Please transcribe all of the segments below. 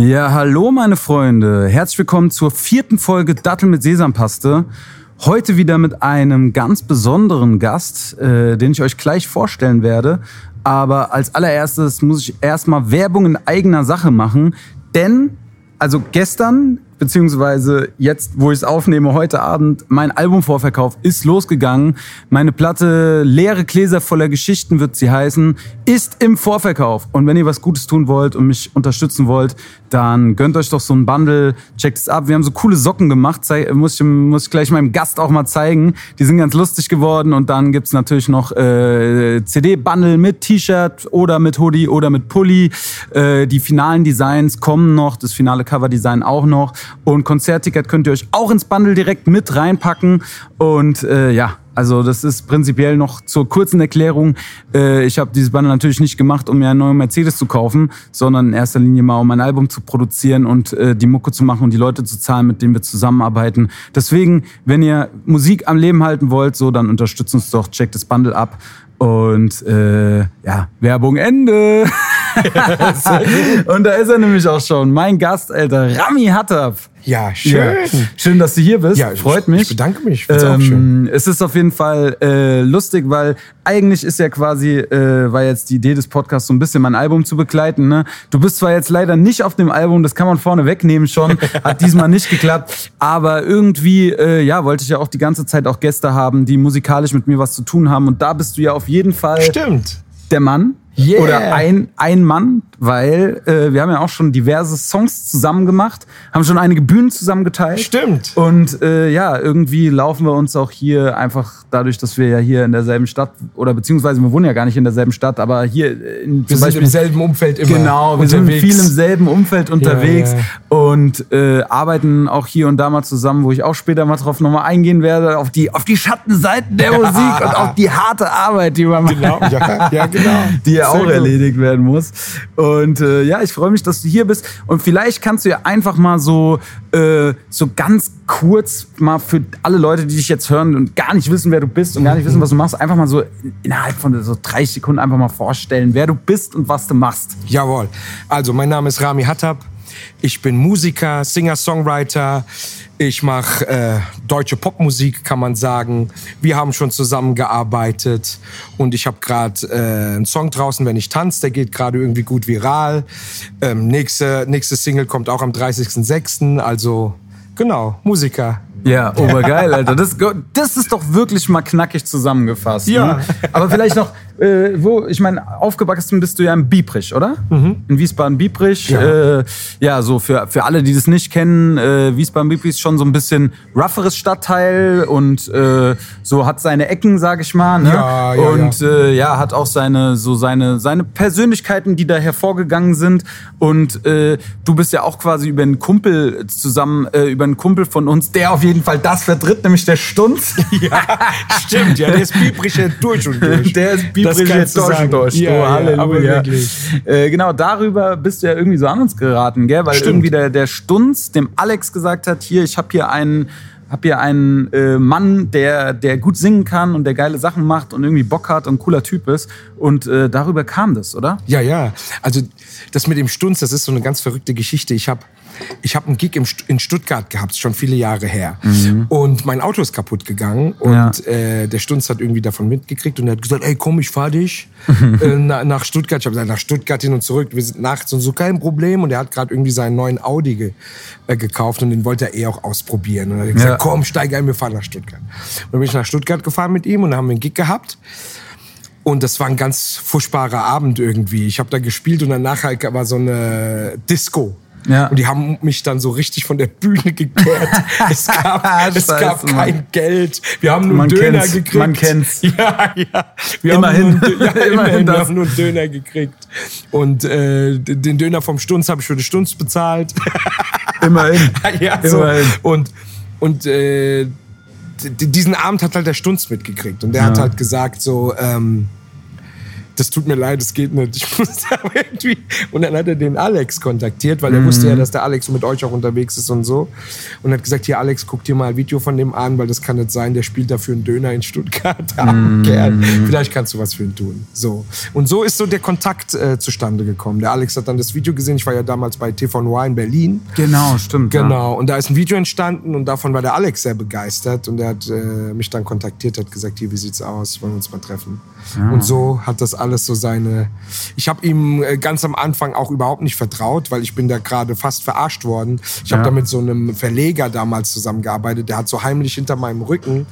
Ja, hallo meine Freunde. Herzlich willkommen zur vierten Folge Dattel mit Sesampaste. Heute wieder mit einem ganz besonderen Gast, äh, den ich euch gleich vorstellen werde. Aber als allererstes muss ich erstmal Werbung in eigener Sache machen. Denn, also gestern beziehungsweise jetzt, wo ich es aufnehme, heute Abend, mein Albumvorverkauf ist losgegangen. Meine Platte Leere Gläser voller Geschichten wird sie heißen, ist im Vorverkauf. Und wenn ihr was Gutes tun wollt und mich unterstützen wollt, dann gönnt euch doch so ein Bundle, checkt es ab. Wir haben so coole Socken gemacht, Zei muss, ich, muss ich gleich meinem Gast auch mal zeigen. Die sind ganz lustig geworden und dann gibt's natürlich noch äh, CD-Bundle mit T-Shirt oder mit Hoodie oder mit Pulli. Äh, die finalen Designs kommen noch, das finale Cover-Design auch noch. Und Konzertticket könnt ihr euch auch ins Bundle direkt mit reinpacken. Und äh, ja, also das ist prinzipiell noch zur kurzen Erklärung. Äh, ich habe dieses Bundle natürlich nicht gemacht, um mir einen neuen Mercedes zu kaufen, sondern in erster Linie mal, um ein Album zu produzieren und äh, die Mucke zu machen und die Leute zu zahlen, mit denen wir zusammenarbeiten. Deswegen, wenn ihr Musik am Leben halten wollt, so dann unterstützt uns doch, checkt das Bundle ab. Und äh, ja, Werbung Ende. und da ist er nämlich auch schon. Mein Gast, Alter, Rami Hattab. Ja, schön. Ja. Schön, dass du hier bist. Ja, Freut mich. Ich bedanke mich. Ich ähm, auch schön. Es ist auf jeden Fall äh, lustig, weil eigentlich ist ja quasi, äh, war jetzt die Idee des Podcasts so ein bisschen mein Album zu begleiten. Ne? Du bist zwar jetzt leider nicht auf dem Album, das kann man vorne wegnehmen schon, hat diesmal nicht geklappt, aber irgendwie, äh, ja, wollte ich ja auch die ganze Zeit auch Gäste haben, die musikalisch mit mir was zu tun haben und da bist du ja auf jeden Fall Stimmt. der Mann. Yeah. Oder ein, ein Mann, weil äh, wir haben ja auch schon diverse Songs zusammen gemacht, haben schon einige Bühnen zusammengeteilt. Stimmt. Und äh, ja, irgendwie laufen wir uns auch hier einfach dadurch, dass wir ja hier in derselben Stadt oder beziehungsweise wir wohnen ja gar nicht in derselben Stadt, aber hier in, wir sind Beispiel, im selben Umfeld immer. Genau, wir unterwegs. sind viel im selben Umfeld unterwegs ja, ja. und äh, arbeiten auch hier und da mal zusammen, wo ich auch später mal drauf nochmal eingehen werde, auf die, auf die Schattenseiten der Musik und auf die harte Arbeit, die man genau, ja, ja, genau. die auch gut. erledigt werden muss. Und äh, ja, ich freue mich, dass du hier bist. Und vielleicht kannst du ja einfach mal so, äh, so ganz kurz mal für alle Leute, die dich jetzt hören und gar nicht wissen, wer du bist und gar nicht wissen, was du machst, einfach mal so innerhalb von so 30 Sekunden einfach mal vorstellen, wer du bist und was du machst. Jawohl. Also, mein Name ist Rami Hattab. Ich bin Musiker, Singer, Songwriter. Ich mache äh, deutsche Popmusik, kann man sagen. Wir haben schon zusammengearbeitet und ich habe gerade äh, einen Song draußen, wenn ich tanze, der geht gerade irgendwie gut viral. Ähm, nächste, nächste Single kommt auch am 30.06. Also genau, Musiker. Ja, obergeil, Alter. Das, das ist doch wirklich mal knackig zusammengefasst. Ja. Ne? Aber vielleicht noch, äh, wo, ich meine, aufgewachsen bist du ja in Biebrich, oder? Mhm. In Wiesbaden-Biebrich. Ja. Äh, ja, so für, für alle, die das nicht kennen, äh, Wiesbaden-Biebrich ist schon so ein bisschen rougheres Stadtteil und äh, so hat seine Ecken, sag ich mal. Ne? Ja, ja, und ja. Äh, ja, hat auch seine, so seine, seine Persönlichkeiten, die da hervorgegangen sind. Und äh, du bist ja auch quasi über einen Kumpel zusammen, über einen Kumpel von uns, der auf jeden Fall das vertritt, nämlich der Stunz. ja, stimmt, ja, der ist Biebricher durch und durch. Der ist Biebricher durch und durch. Ja, oh, Halleluja. Äh, genau, darüber bist du ja irgendwie so an uns geraten, gell? Weil Stimmt. irgendwie der, der Stunz dem Alex gesagt hat, hier, ich habe hier einen hab hier einen äh, Mann, der, der gut singen kann und der geile Sachen macht und irgendwie Bock hat und ein cooler Typ ist. Und äh, darüber kam das, oder? Ja, ja. Also das mit dem Stunz, das ist so eine ganz verrückte Geschichte. Ich habe ich habe einen Gig im, in Stuttgart gehabt, schon viele Jahre her. Mhm. Und mein Auto ist kaputt gegangen. Und Ja. äh, der Stunz hat irgendwie davon mitgekriegt und er hat gesagt, ey, komm, ich fahr dich äh, na, nach Stuttgart. Ich habe gesagt, nach Stuttgart hin und zurück. Wir sind nachts und so, kein Problem. Und er hat gerade irgendwie seinen neuen Audi ge, äh, gekauft und den wollte er eh auch ausprobieren. Und er hat gesagt, Ja. komm, steig ein, wir fahren nach Stuttgart. Und dann bin ich nach Stuttgart gefahren mit ihm und dann haben wir einen Gig gehabt. Und das war ein ganz furchtbarer Abend irgendwie. Ich habe da gespielt und danach halt war so eine Disco. Ja. Und die haben mich dann so richtig von der Bühne gekehrt. es gab, es Scheiße, gab Mann. kein Geld. Wir haben nur Man einen Döner kennt's, gekriegt. man kennt's. Ja, ja. Wir Immerhin. Haben nur, ja, Immerhin. Wir haben nur einen Döner gekriegt. Und äh, den Döner vom Stunz habe ich für die Stunz bezahlt. Immerhin. ja, so. Immerhin. Und, und äh, diesen Abend hat halt der Stunz mitgekriegt. Und der hat Ja. halt gesagt so, ähm, das tut mir leid, das geht nicht. Ich muss da irgendwie. Und dann hat er den Alex kontaktiert, weil er wusste ja, dass der Alex mit euch auch unterwegs ist und so. Und hat gesagt, hier Alex, guck dir mal ein Video von dem an, weil das kann nicht sein, der spielt dafür einen Döner in Stuttgart. Mm. Kerl. Vielleicht kannst du was für ihn tun. So. Und so ist so der Kontakt äh, zustande gekommen. Der Alex hat dann das Video gesehen. Ich war ja damals bei TV in Berlin. Genau, stimmt. Genau. Und da ist ein Video entstanden und davon war der Alex sehr begeistert. Und er hat äh, mich dann kontaktiert, hat gesagt, hier, wie sieht's aus? Wollen wir uns mal treffen? Ja. Und so hat das alles so seine. Ich habe ihm äh, ganz am Anfang auch überhaupt nicht vertraut, weil ich bin da gerade fast verarscht worden. Ich habe da mit so einem Verleger damals zusammengearbeitet, der hat so heimlich hinter meinem Rücken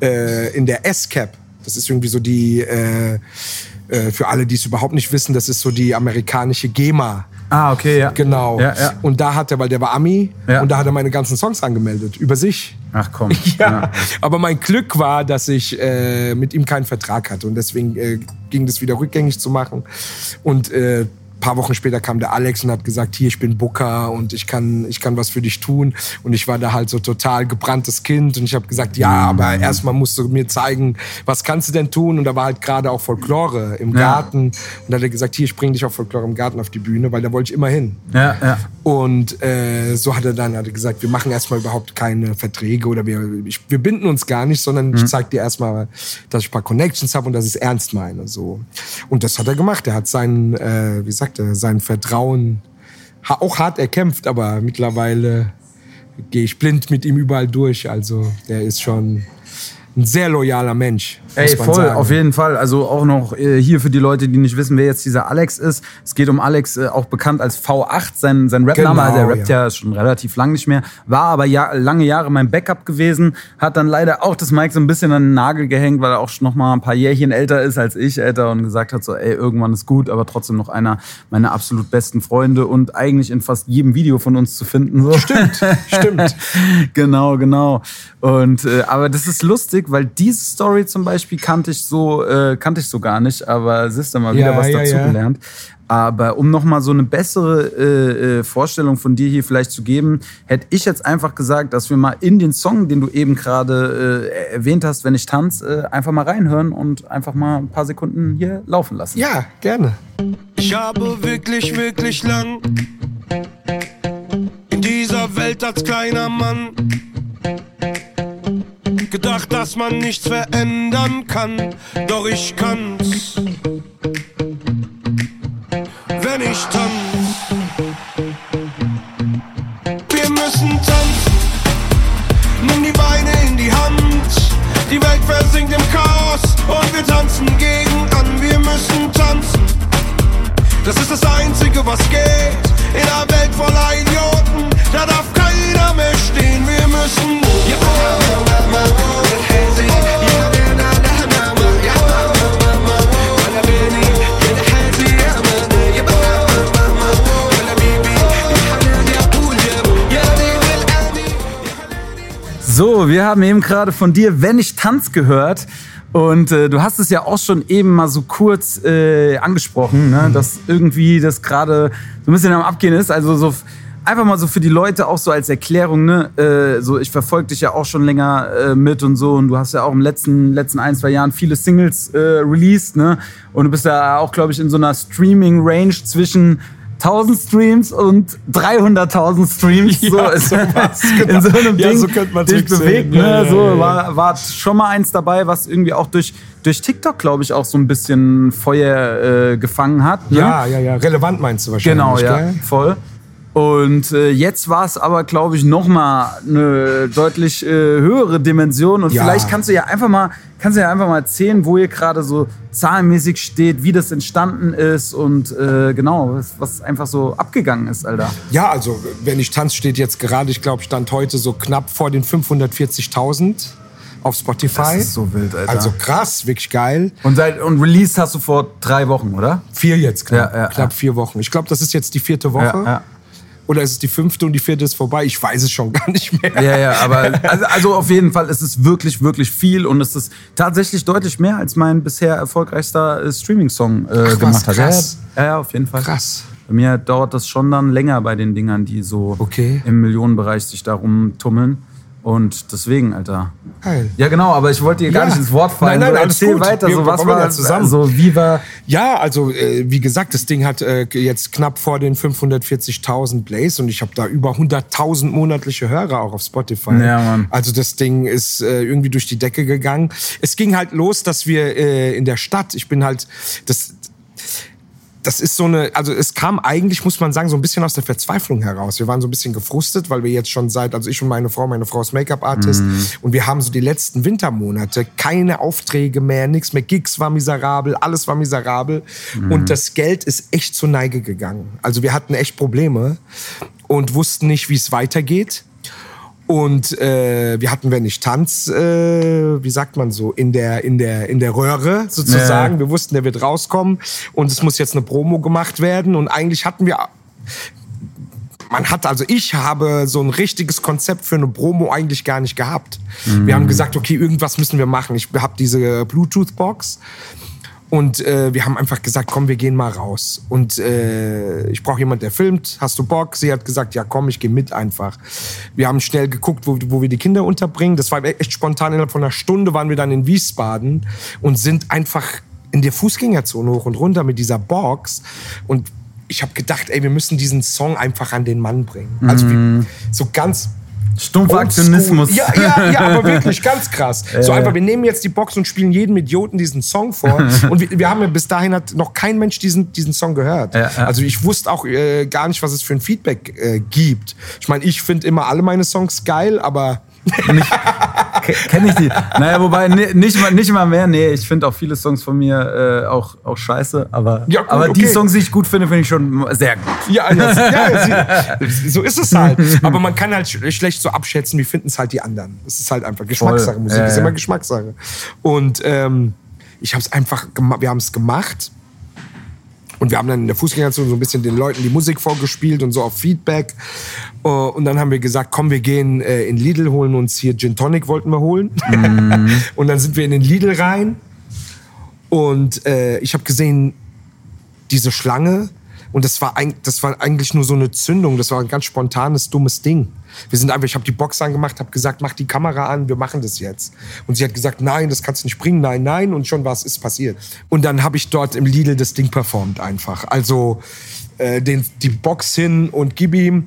äh, in der S-Cap, das ist irgendwie so die, äh, äh, für alle, die es überhaupt nicht wissen, das ist so die amerikanische GEMA. Ah, okay, ja. Genau. Ja, ja. Und da hat er, weil der war Ami, Ja. und da hat er meine ganzen Songs angemeldet, über sich. Ach komm. Ja. Aber mein Glück war, dass ich äh, mit ihm keinen Vertrag hatte und deswegen äh, ging das wieder rückgängig zu machen. Und äh, paar Wochen später kam der Alex und hat gesagt, hier, ich bin Booker und ich kann, ich kann was für dich tun. Und ich war da halt so total gebranntes Kind und ich habe gesagt, ja, aber erstmal musst du mir zeigen, was kannst du denn tun? Und da war halt gerade auch Folklore im Ja. Garten. Und da hat er gesagt, hier, ich bring dich auf Folklore im Garten auf die Bühne, weil da wollte ich immer hin. Ja, ja. Und äh, so hat er dann hat er gesagt, wir machen erstmal überhaupt keine Verträge oder wir, ich, wir binden uns gar nicht, sondern Mhm. ich zeig dir erstmal, dass ich ein paar Connections habe und dass ich es ernst meine. So. Und das hat er gemacht. Er hat sein, äh, wie sagt er, sein Vertrauen auch hart erkämpft, aber mittlerweile gehe ich blind mit ihm überall durch. Also der ist schon ein sehr loyaler Mensch. Ey, voll, sagen. auf jeden Fall. Also auch noch äh, hier für die Leute, die nicht wissen, wer jetzt dieser Alex ist. Es geht um Alex, äh, auch bekannt als V8, sein, sein Rapname. Genau, also er rappt ja. ja. schon relativ lang nicht mehr. War aber ja, lange Jahre mein Backup gewesen. Hat dann leider auch das Mike so ein bisschen an den Nagel gehängt, weil er auch noch mal ein paar Jährchen älter ist als ich, älter und gesagt hat so, ey, irgendwann ist gut, aber trotzdem noch einer meiner absolut besten Freunde und eigentlich in fast jedem Video von uns zu finden. So. Stimmt, stimmt. genau, genau. Und äh, aber das ist lustig, weil diese Story zum Beispiel kannte ich so, äh, kannte ich so gar nicht, aber siehst du mal wieder Ja, was ja, dazu ja. gelernt. Aber um noch mal so eine bessere äh, äh, Vorstellung von dir hier vielleicht zu geben, hätte ich jetzt einfach gesagt, dass wir mal in den Song, den du eben gerade äh, erwähnt hast, wenn ich tanze, äh, einfach mal reinhören und einfach mal ein paar Sekunden hier laufen lassen. Ja, gerne. Ich habe wirklich, wirklich lang in dieser Welt als kleiner Mann gedacht, dass man nichts verändern kann, doch ich kann's. Wenn ich tanz, wir müssen tanzen. Nimm die Beine in die Hand. Die Welt versinkt im Chaos und wir tanzen gegen an. Wir müssen tanzen. Das ist das Einzige, was geht. In einer Welt voller Idioten, da darf keiner So, wir haben eben gerade von dir, wenn ich tanz gehört. Und äh, du hast es ja auch schon eben mal so kurz äh, angesprochen, ne? dass irgendwie das gerade so ein bisschen am Abgehen ist. Also so einfach mal so für die Leute auch so als Erklärung. Ne? Äh, so ich verfolge dich ja auch schon länger äh, mit und so. Und du hast ja auch im letzten letzten ein zwei Jahren viele Singles äh, released. Ne? Und du bist ja auch, glaube ich, in so einer Streaming-Range zwischen 1000 Streams und 300.000 Streams. Ja, ist- sowas, in genau. so einem Ja, Ding so könnte dich bewegt. ne? so war, war schon mal eins dabei, was irgendwie auch durch, durch TikTok, glaube ich, auch so ein bisschen Feuer äh, gefangen hat. Ne? Ja, ja, ja. Relevant meinst du wahrscheinlich. Genau, ja, gell? voll. Und äh, jetzt war es aber, glaube ich, noch mal eine deutlich äh, höhere Dimension. Und Ja. vielleicht kannst du ja einfach mal, kannst du ja einfach mal erzählen, wo ihr gerade so zahlenmäßig steht, wie das entstanden ist und äh, genau, was, was einfach so abgegangen ist, Alter. Ja, also wenn ich tanze, steht jetzt gerade, ich glaube, stand heute so knapp vor den 540.000 auf Spotify. Das ist so wild, Alter. Also krass, wirklich geil. Und, seit, und Release hast du vor drei Wochen, oder? Vier jetzt knapp, Ja, ja, knapp ja. vier Wochen. Ich glaube, das ist jetzt die vierte Woche. Oder ist es die fünfte und die vierte ist vorbei? Ich weiß es schon gar nicht mehr. Ja, ja, aber also, also auf jeden Fall ist es wirklich, wirklich viel und es ist tatsächlich deutlich mehr, als mein bisher erfolgreichster äh, Streaming-Song äh, gemacht hat. Ja, krass. Ja, ja, auf jeden Fall. Krass. Bei mir dauert das schon dann länger bei den Dingern, die so Okay. im Millionenbereich sich darum tummeln. Und deswegen, Alter. Geil. Ja, genau, aber ich wollte dir gar Ja. nicht ins Wort fallen. Nein, nein, alles Erzähl gut. weiter. Wir so, was kommen ja war zusammen. So, wie war. Ja, also äh, wie gesagt, das Ding hat äh, jetzt knapp vor den 540.000 Plays und ich habe da über 100.000 monatliche Hörer auch auf Spotify. Ja, Mann. Also das Ding ist äh, irgendwie durch die Decke gegangen. Es ging halt los, dass wir äh, in der Stadt, ich bin halt, das, das ist so eine, also es kam eigentlich, muss man sagen, so ein bisschen aus der Verzweiflung heraus. Wir waren so ein bisschen gefrustet, weil wir jetzt schon seit, also ich und meine Frau, meine Frau ist Make-up-Artist und wir haben so die letzten Wintermonate keine Aufträge mehr, nichts mehr. Gigs war miserabel, alles war miserabel und das Geld ist echt zur Neige gegangen. Also wir hatten echt Probleme und wussten nicht, wie es weitergeht. Und äh, wir hatten, wenn nicht Tanz, äh, wie sagt man so, in der, in der, in der Röhre sozusagen. Ja. Wir wussten, der wird rauskommen und es muss jetzt eine Promo gemacht werden. Und eigentlich hatten wir, man hat, also ich habe so ein richtiges Konzept für eine Promo eigentlich gar nicht gehabt. Wir haben gesagt, okay, irgendwas müssen wir machen. Ich habe diese Bluetooth-Box. Und äh, wir haben einfach gesagt, komm, wir gehen mal raus. Und äh, ich brauche jemand, der filmt. Hast du Bock? Sie hat gesagt, ja, komm, ich gehe mit einfach. Wir haben schnell geguckt, wo, wo wir die Kinder unterbringen. Das war echt spontan. Innerhalb von einer Stunde waren wir dann in Wiesbaden und sind einfach in der Fußgängerzone hoch und runter mit dieser Box. Und ich habe gedacht, ey, wir müssen diesen Song einfach an den Mann bringen. Also wie, so ganz Stumpfer Oldschool. Aktionismus. Ja, ja, ja, aber wirklich ganz krass. So einfach, wir nehmen jetzt die Box und spielen jedem Idioten diesen Song vor. und wir, wir haben ja bis dahin hat noch kein Mensch diesen, diesen Song gehört. Ja, ja. Also ich wusste auch äh, gar nicht, was es für ein Feedback äh, gibt. Ich meine, ich finde immer alle meine Songs geil, aber Kenne ich die. Naja, wobei ni- nicht mal, nicht mal mehr. Nee, ich finde auch viele Songs von mir äh, auch, auch scheiße. Aber, Ja, gut, aber die okay. Songs, die ich gut finde, finde ich schon sehr gut. ja, ja, so ist es halt. Aber man kann halt sch schlecht so abschätzen, wie finden es halt die anderen. Das ist halt einfach Geschmackssache. Musik Ja, ist immer Geschmackssache. Und ähm, ich habe es einfach, gema- wir haben es gemacht. Und wir haben dann in der Fußgängerzone so ein bisschen den Leuten die Musik vorgespielt und so auf Feedback. Äh, Und dann haben wir gesagt, komm, wir gehen äh, in Lidl, holen uns hier Gin Tonic wollten wir holen. und dann sind wir in den Lidl rein. Und äh, ich habe gesehen, diese Schlange. Und das war, eig- das war eigentlich nur so eine Zündung. Das war ein ganz spontanes, dummes Ding. Wir sind einfach, ich habe die Box angemacht, habe gesagt, mach die Kamera an, wir machen das jetzt. Und sie hat gesagt, nein, das kannst du nicht bringen, nein, nein. Und schon was ist passiert. Und dann habe ich dort im Lidl das Ding performt einfach. Also äh, den, die Box hin und gib ihm.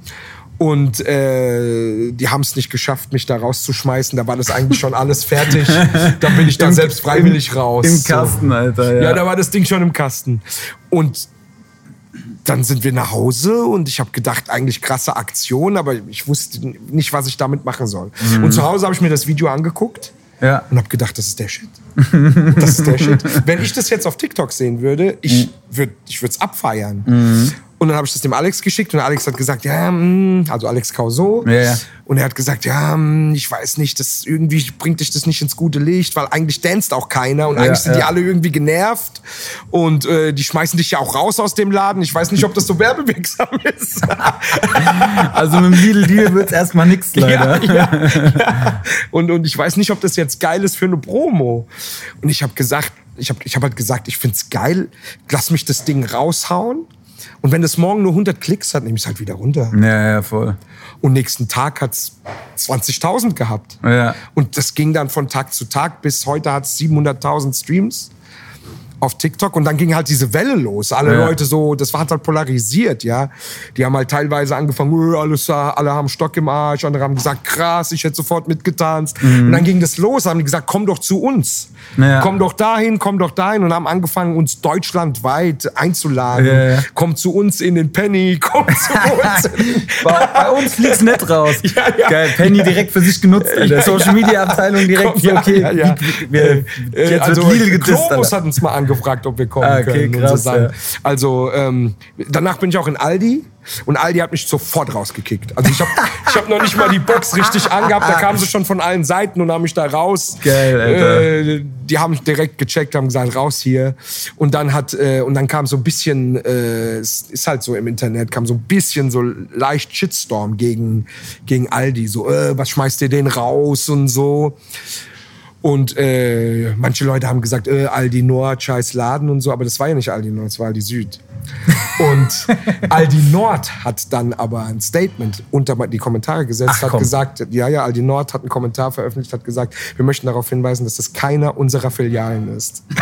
Und äh, die haben es nicht geschafft, mich da rauszuschmeißen. Da war das eigentlich schon alles fertig. Da bin ich dann Im- selbst freiwillig im, raus. Im So. Kasten, Alter. Ja, Ja, da war das Ding schon im Kasten. Und dann sind wir nach Hause und ich habe gedacht, eigentlich krasse Aktion, aber ich wusste nicht, was ich damit machen soll. Und zu Hause habe ich mir das Video angeguckt Ja. und habe gedacht, das ist der Shit. Das ist der Shit. Wenn ich das jetzt auf TikTok sehen würde, ich würde ich es abfeiern. Und dann habe ich das dem Alex geschickt und Alex hat gesagt, ja, mm, also Alex Causo. Ja, ja. Und er hat gesagt, ja, mm, ich weiß nicht, das irgendwie bringt dich das nicht ins gute Licht, weil eigentlich danst auch keiner und eigentlich sind die ja. alle irgendwie genervt und äh, die schmeißen dich ja auch raus aus dem Laden. Ich weiß nicht, ob das so werbewirksam ist. Also mit dem Lidl Deal wird es erstmal nichts, leider. Ja, ja, ja. Und, und ich weiß nicht, ob das jetzt geil ist für eine Promo. Und ich habe gesagt, ich habe ich hab halt gesagt, ich find's geil, lass mich das Ding raushauen. Und wenn das morgen nur 100 Klicks hat, nehme ich es halt wieder runter. Ja, ja, voll. Und nächsten Tag hat's 20.000 gehabt. Ja. Und das ging dann von Tag zu Tag. Bis heute hat's 700.000 Streams auf TikTok und dann ging halt diese Welle los. Alle Ja. Leute so, das war halt polarisiert, ja. Die haben halt teilweise angefangen, "Öh, alles, alle haben Stock im Arsch, andere haben gesagt, krass, ich hätte sofort mitgetanzt. Und dann ging das los, haben die gesagt, komm doch zu uns. Mhm. Ja. Komm doch dahin, komm doch dahin und haben angefangen, uns deutschlandweit einzuladen. Ja. Komm zu uns in den Penny, komm zu uns. Bei, bei uns fliegt's nett raus. Geil, Penny direkt für sich genutzt. Alter. Social Media Abteilung direkt Komm, ja, okay, ja, ja. wie- wir, Äh, jetzt also wird Lidl gedisst. Globus hat uns mal angefragt, ob wir kommen Ah, okay, können. krass, und so Sachen. ja. Also ähm, danach bin ich auch in Aldi und Aldi hat mich sofort rausgekickt. Also ich habe ich hab noch nicht mal die Box richtig angehabt, da kamen sie schon von allen Seiten und haben mich da raus. Geil, Alter. Äh, die haben mich direkt gecheckt, haben gesagt, raus hier. Und dann hat äh, und dann kam so ein bisschen, äh, es ist halt so im Internet, kam so ein bisschen so leicht Shitstorm gegen gegen Aldi, so äh, was schmeißt ihr den raus und so. Und äh, manche Leute haben gesagt, äh, Aldi Nord, scheiß Laden und so, aber das war ja nicht Aldi Nord, das war Aldi Süd. Und Aldi Nord hat dann aber ein Statement unter die Kommentare gesetzt, Ach, hat komm. gesagt, ja, ja, Aldi Nord hat einen Kommentar veröffentlicht, hat gesagt, wir möchten darauf hinweisen, dass das keiner unserer Filialen ist.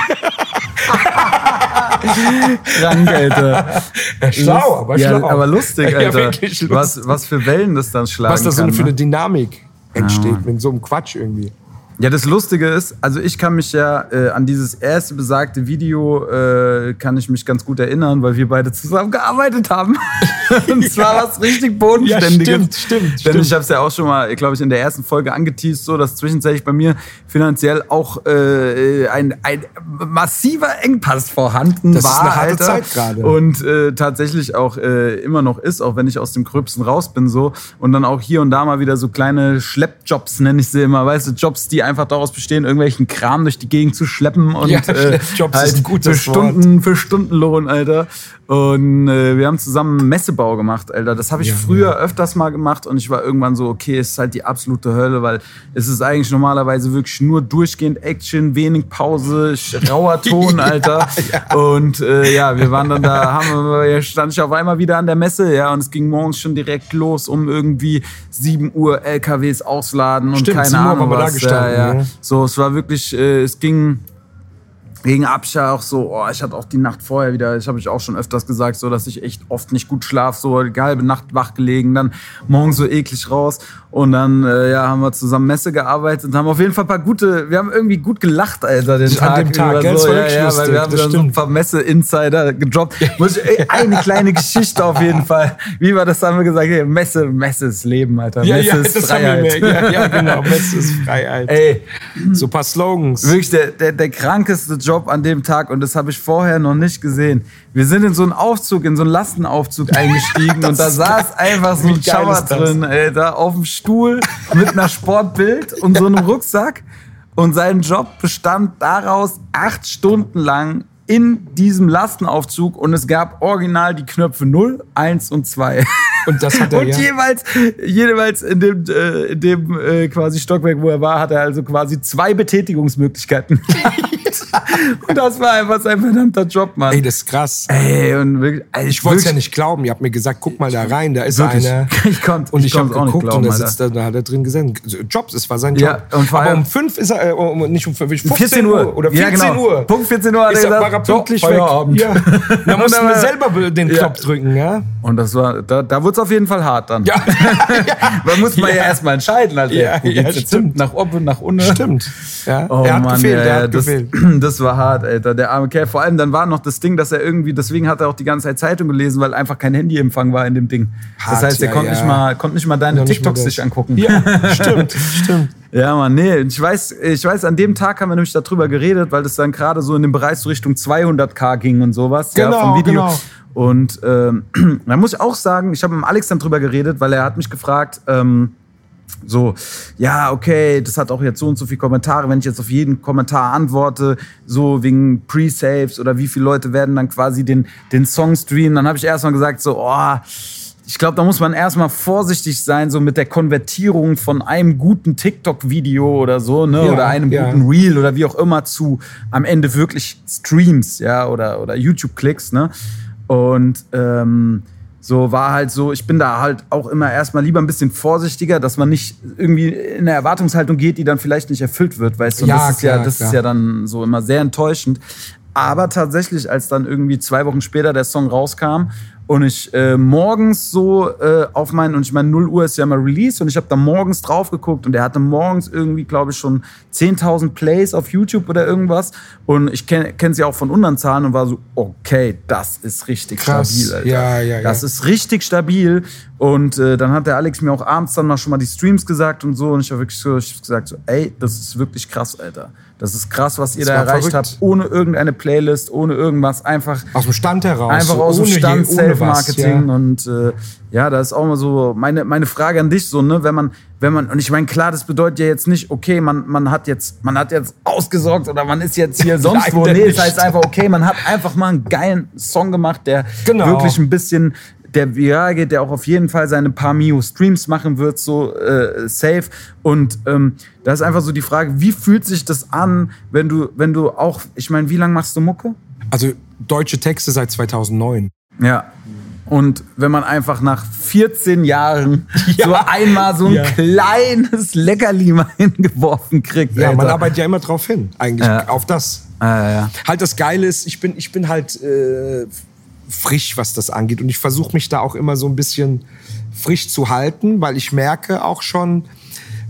Krank, Alter. schlau, aber ja, schlau. Aber lustig, Ja, Alter. wirklich lustig. Was, was für Wellen das dann schlagen Was da so kann. eine für ne? eine Dynamik entsteht mit so einem Quatsch irgendwie. Ja, das Lustige ist, also ich kann mich ja äh, an dieses erste besagte Video äh, kann ich mich ganz gut erinnern, weil wir beide zusammen gearbeitet haben. Und zwar was richtig bodenständiges. Ja, stimmt, stimmt, Denn stimmt. ich habe es ja auch schon mal, glaube ich, in der ersten Folge angeteased, so dass zwischenzeitlich bei mir finanziell auch äh, ein, ein massiver Engpass vorhanden Das ist war. eine harte Alter. Zeit gerade. Und äh, tatsächlich auch äh, immer noch ist, auch wenn ich aus dem Gröbsten raus bin so und dann auch hier und da mal wieder so kleine Schleppjobs nenne ich sie immer, weißt du, Jobs, die einfach daraus bestehen, irgendwelchen Kram durch die Gegend zu schleppen und Ja, äh, gutes für Wort. Stunden, für Stundenlohn, Alter. Und äh, wir haben zusammen Messebau gemacht, Alter. Das habe ich Ja, früher öfters mal gemacht und ich war irgendwann so, okay, es ist halt die absolute Hölle, weil es ist eigentlich normalerweise wirklich nur durchgehend Action, wenig Pause, rauer Ton, Alter. Und äh, ja, wir waren dann da, haben wir, stand ich auf einmal wieder an der Messe, ja, und es ging morgens schon direkt los um irgendwie 7 Uhr LKWs ausladen und Stimmt, keine 7 Uhr Ahnung wir da was. gestanden, ja, ja. ja. So, es war wirklich, äh, es ging gegen Abscha auch so, oh, ich hatte auch die Nacht vorher wieder, ich habe ich auch schon öfters gesagt, so, dass ich echt oft nicht gut schlaf, so die halbe Nacht wach gelegen, dann morgens so eklig raus und dann äh, ja, haben wir zusammen Messe gearbeitet und haben auf jeden Fall ein paar gute, wir haben irgendwie gut gelacht, Alter, den An Tag dem Tag, über gell? So, ja, ja, weil wir haben dann so ein paar Messe-Insider gedroppt. Eine kleine Geschichte auf jeden Fall. Wie war das, haben wir gesagt, hey, Messe, Messe ist Leben, Alter. Ja, Messe ja, ist Freiheit. Ja, ja, genau. Messe ist Freiheit. Ey, So ein paar Slogans. Wirklich der, der, der krankeste Job an dem Tag und das habe ich vorher noch nicht gesehen. Wir sind in so einen Aufzug, in so einen Lastenaufzug eingestiegen und da saß einfach so ein Schauer drin, Alter, auf dem Stuhl mit einer Sportbild und so einem Rucksack. Und sein Job bestand daraus, acht Stunden lang in diesem Lastenaufzug und es gab original die Knöpfe 0, 1 und 2. Und das hat er Und ja. jeweils, jeweils in dem, äh, in dem äh, quasi Stockwerk, wo er war, hat er also quasi zwei Betätigungsmöglichkeiten. und das war einfach sein verdammter Job, Mann. Ey, das ist krass. Ey, und wirklich, also Ich wollte es ja nicht glauben. Ihr habt mir gesagt, guck mal da rein, da ist Wirklich. einer. Ich konnt- und ich ich, habe geguckt glauben, und da sitzt er, da hat er drin gesessen. Jobs, es war sein Ja, Job. und vor Aber um fünf ist er, äh, um, nicht um fünf, 15 14 Uhr. oder 14 ja, genau. Uhr. Punkt 14 Uhr hat Ist er gesagt, war er so, pünktlich Feierabend. weg. Ja. Da mussten wir selber den Ja. Knopf drücken, ja? Und das war, da, da wurde es auf jeden Fall hart dann. Ja. Man muss man ja, Ja. erstmal entscheiden, halt. Ja, ja, stimmt. Nach oben, nach unten. Stimmt. Ja. Oh er hat Mann, gefehlt, ja, er ja, hat das, gefehlt. das war hart, Alter. Der arme Kerl. Vor allem, dann war noch das Ding, dass er irgendwie, deswegen hat er auch die ganze Zeit Zeitung gelesen, weil einfach kein Handyempfang war in dem Ding. Hart, das heißt, er ja, konnte, ja. nicht mal, konnte nicht mal deine TikToks sich angucken. Ja, stimmt, stimmt. Ja, Mann, nee, ich weiß, ich weiß, an dem Tag haben wir nämlich darüber geredet, weil das dann gerade so in dem Bereich so Richtung 200k ging und sowas, ja, Genau, vom Video. genau. Und ähm, da muss ich auch sagen, ich habe mit Alex dann drüber geredet, weil er hat mich gefragt, ähm, so, ja, okay, das hat auch jetzt so und so viele Kommentare. Wenn ich jetzt auf jeden Kommentar antworte, so wegen Pre-Saves oder wie viele Leute werden dann quasi den, den Song streamen, dann habe ich erstmal gesagt, so, oh, ich glaube, da muss man erstmal vorsichtig sein, so mit der Konvertierung von einem guten TikTok-Video oder so, ne, Ja, oder einem ja. guten Reel oder wie auch immer zu am Ende wirklich Streams, ja, oder, oder YouTube-Klicks, ne. Und ähm, so war halt so, ich bin da halt auch immer erstmal lieber ein bisschen vorsichtiger, dass man nicht irgendwie in eine Erwartungshaltung geht, die dann vielleicht nicht erfüllt wird, weißt du? Und Ja, das ist ja, klar, das klar. ist ja dann so immer sehr enttäuschend. Aber tatsächlich, als dann irgendwie zwei Wochen später der Song rauskam und ich äh, morgens so äh, auf meinen, und ich meine, 0 Uhr ist ja mal Release und ich habe da morgens drauf geguckt und der hatte morgens irgendwie, glaube ich, schon 10.000 Plays auf YouTube oder irgendwas. Und ich kenne kenn sie auch von anderen Zahlen und war so, okay, das ist richtig Krass. stabil, Alter. Ja, ja, ja. Das ist richtig stabil. Und äh, dann hat der Alex mir auch abends dann mal schon mal die Streams gesagt und so. Und ich habe wirklich so, ich hab gesagt, so, ey, das ist wirklich krass, Alter. Das ist krass, was ihr Das da erreicht verrückt. habt, ohne irgendeine Playlist, ohne irgendwas. Einfach Aus dem Stand heraus. Einfach aus dem ohne Stand, Self-Marketing. ja. Und äh, ja, da ist auch mal so meine, meine Frage an dich, so, ne, wenn man, wenn man, und ich meine, klar, das bedeutet ja jetzt nicht, okay, man, man hat jetzt, man hat jetzt ausgesorgt oder man ist jetzt hier sonst wo. Nee, nicht. das heißt einfach, okay, man hat einfach mal einen geilen Song gemacht, der Genau. wirklich ein bisschen der viral geht, der auch auf jeden Fall seine paar Mio Streams machen wird, so äh, safe. Und ähm, da ist einfach so die Frage, wie fühlt sich das an, wenn du, wenn du auch, ich meine, wie lange machst du Mucke? Also deutsche Texte seit 2009. Ja. Und wenn man einfach nach 14 Jahren Ja. so einmal so ein Ja. kleines Leckerli mal hingeworfen kriegt. Ja, man Alter. arbeitet ja immer drauf hin, eigentlich, Ja. auf das. Ja. Halt das Geile ist, ich bin, ich bin halt äh, frisch, was das angeht. Und ich versuche mich da auch immer so ein bisschen frisch zu halten, weil ich merke auch schon,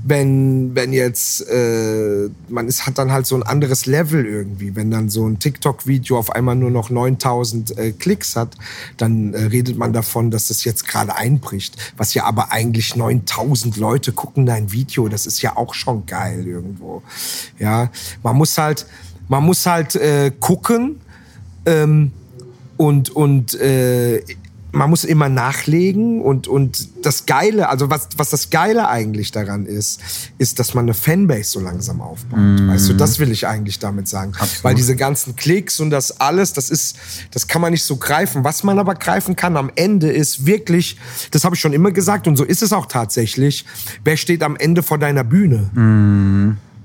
wenn, wenn jetzt, äh, man ist, hat dann halt so ein anderes Level irgendwie. Wenn dann so ein TikTok-Video auf einmal nur noch 9000 äh, Klicks hat, dann äh, redet man davon, dass das jetzt gerade einbricht. Was ja aber eigentlich 9000 Leute gucken dein Video. Das ist ja auch schon geil irgendwo. Ja, man muss halt, man muss halt äh, gucken, ähm, und, und äh, man muss immer nachlegen und, und das Geile, also was, was das Geile eigentlich daran ist, ist, dass man eine Fanbase so langsam aufbaut. Weißt du, das will ich eigentlich damit sagen. Weil diese ganzen Klicks und das alles, das ist, das kann man nicht so greifen. Was man aber greifen kann am Ende ist wirklich, das habe ich schon immer gesagt und so ist es auch tatsächlich, wer steht am Ende vor deiner Bühne?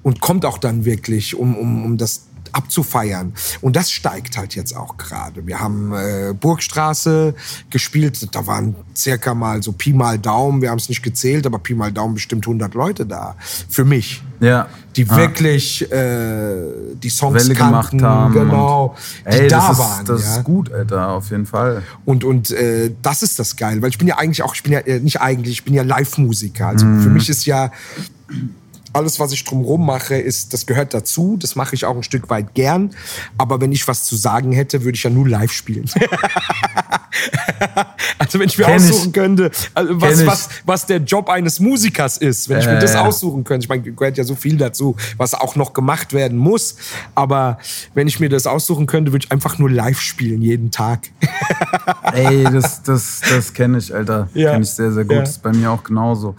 und kommt auch dann wirklich, um, um, um das abzufeiern. Und das steigt halt jetzt auch gerade. Wir haben äh, Burgstraße gespielt, da waren circa mal so Pi mal Daumen, wir haben es nicht gezählt, aber Pi mal Daumen bestimmt 100 Leute da. Für mich. Ja. Die Ah. wirklich äh, die Songs Welle gemacht kannten, haben. genau, Und, die ey, da das ist, waren. Das ja. ist gut, Alter, auf jeden Fall. Und, und äh, das ist das geil, weil ich bin ja eigentlich auch, ich bin ja äh, nicht eigentlich, ich bin ja Live-Musiker. Also Mhm. für mich ist ja alles, was ich drumherum mache, ist, das gehört dazu. Das mache ich auch ein Stück weit gern. Aber wenn ich was zu sagen hätte, würde ich ja nur live spielen. also wenn ich mir Kenn ich. aussuchen könnte, also was, ich. was, was der Job eines Musikers ist, wenn ich mir das ja. aussuchen könnte. Ich meine, gehört ja so viel dazu, was auch noch gemacht werden muss. Aber wenn ich mir das aussuchen könnte, würde ich einfach nur live spielen, jeden Tag. Ey, das, das, das kenne ich, Alter. Ja. Kenne ich sehr, sehr gut. Ja. Das ist bei mir auch genauso.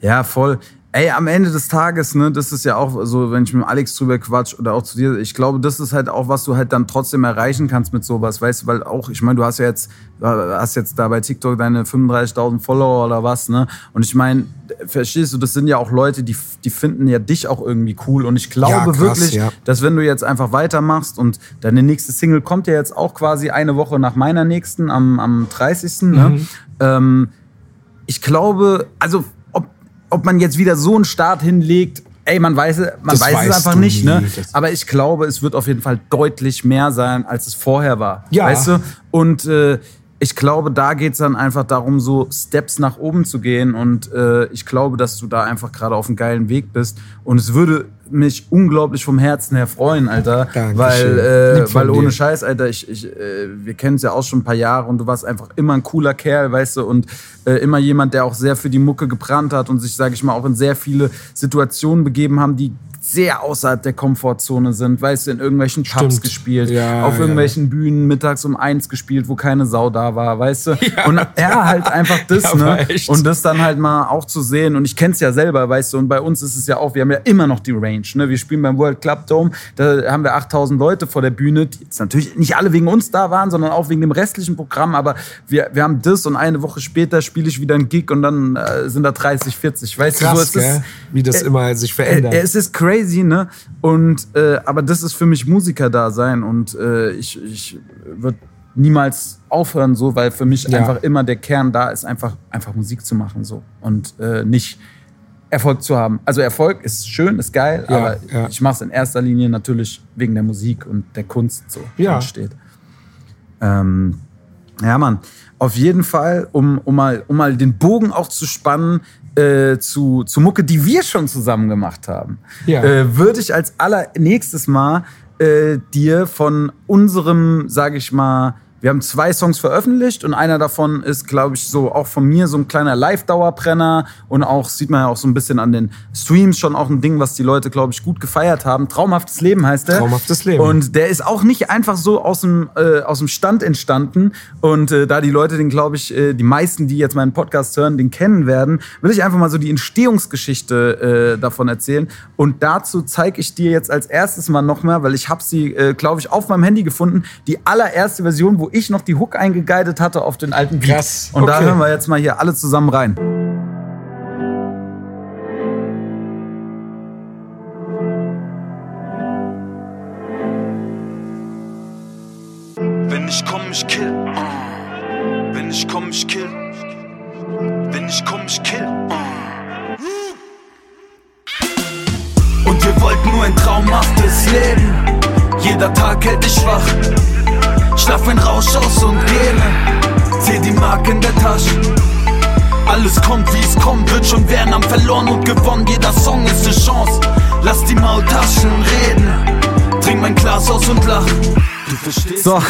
Ja, voll. Ey, am Ende des Tages, ne, das ist ja auch so, wenn ich mit Alex drüber quatsch oder auch zu dir, ich glaube, das ist halt auch, was du halt dann trotzdem erreichen kannst mit sowas, weißt du, weil auch, ich meine, du hast ja jetzt, äh, hast jetzt da bei TikTok deine 35.000 Follower oder was, ne, und ich meine, verstehst du, das sind ja auch Leute, die, die finden ja dich auch irgendwie cool und ich glaube Ja, krass, wirklich, ja. dass wenn du jetzt einfach weitermachst und deine nächste Single kommt ja jetzt auch quasi eine Woche nach meiner nächsten, am, am 30. Ne? Mhm. Ähm, ich glaube, also ob, man jetzt wieder so einen Start hinlegt, ey, man weiß, es- man Das weiß es einfach nicht, nie. ne? Aber ich glaube, es wird auf jeden Fall deutlich mehr sein, als es vorher war. Ja. Weißt du? Und äh, ich glaube, da geht's dann einfach darum, so Steps nach oben zu gehen. Und äh, ich glaube, dass du da einfach gerade auf einem geilen Weg bist. Und es würde mich unglaublich vom Herzen her freuen, Alter. Dankeschön. Weil, äh, weil ohne dir. Scheiß, Alter, ich, ich, äh, wir kennen es ja auch schon ein paar Jahre und du warst einfach immer ein cooler Kerl, weißt du, und äh, immer jemand, der auch sehr für die Mucke gebrannt hat und sich, sage ich mal, auch in sehr viele Situationen begeben haben, die sehr außerhalb der Komfortzone sind, weißt du, in irgendwelchen Pubs Stimmt. gespielt, Ja, auf ja. irgendwelchen Bühnen mittags um eins gespielt, wo keine Sau da war, weißt du? Und ja, halt einfach das, Ja, ne? echt. Und das dann halt mal auch zu sehen. Und ich kenn's ja selber, weißt du, und bei uns ist es ja auch, wir haben ja immer noch die Range, ne? Wir spielen beim World Club Dome, da haben wir 8000 Leute vor der Bühne, die jetzt natürlich nicht alle wegen uns da waren, sondern auch wegen dem restlichen Programm, aber wir, wir haben das und eine Woche später spiele ich wieder einen Gig und dann äh, sind da 30, 40, weißt du, so Krass, ist, gell? wie das äh, immer sich verändert. äh, Es ist crazy, ne? Und äh, aber das ist für mich Musiker da sein und äh, ich, ich würde niemals aufhören so, weil für mich Ja. einfach immer der Kern da ist, einfach einfach Musik zu machen so und äh, nicht Erfolg zu haben. Also Erfolg ist schön, ist geil, Ja, aber ja. ich mache es in erster Linie natürlich wegen der Musik und der Kunst so Ja. entsteht. Ähm, ja, Mann. Auf jeden Fall, um, um, mal, um mal den Bogen auch zu spannen äh, zu, zu Mucke, die wir schon zusammen gemacht haben, Ja. äh, würde ich als allernächstes Mal äh, dir von unserem, sage ich mal, wir haben zwei Songs veröffentlicht und einer davon ist, glaube ich, so auch von mir so ein kleiner Live-Dauerbrenner und auch sieht man ja auch so ein bisschen an den Streams schon auch ein Ding, was die Leute, glaube ich, gut gefeiert haben. Traumhaftes Leben heißt der. Traumhaftes Leben. Und der ist auch nicht einfach so aus dem, äh, aus dem Stand entstanden. Und äh, da die Leute den, glaube ich, äh, die meisten, die jetzt meinen Podcast hören, den kennen werden, will ich einfach mal so die Entstehungsgeschichte äh, davon erzählen. Und dazu zeige ich dir jetzt als erstes mal noch mal, weil ich habe sie, äh, glaube ich, auf meinem Handy gefunden, die allererste Version, wo ich noch die Hook eingeguidet hatte auf den alten Beat. Krass, Und da okay. hören wir jetzt mal hier alle zusammen rein. Aus und gähne. Seh die Mark in der Tasche. Alles kommt wie es kommt, wird schon werden am verloren und gewonnen. Jeder Song ist eine Chance. Lass die Maultaschen reden. Trink mein Glas aus und lach. Du verstehst? So.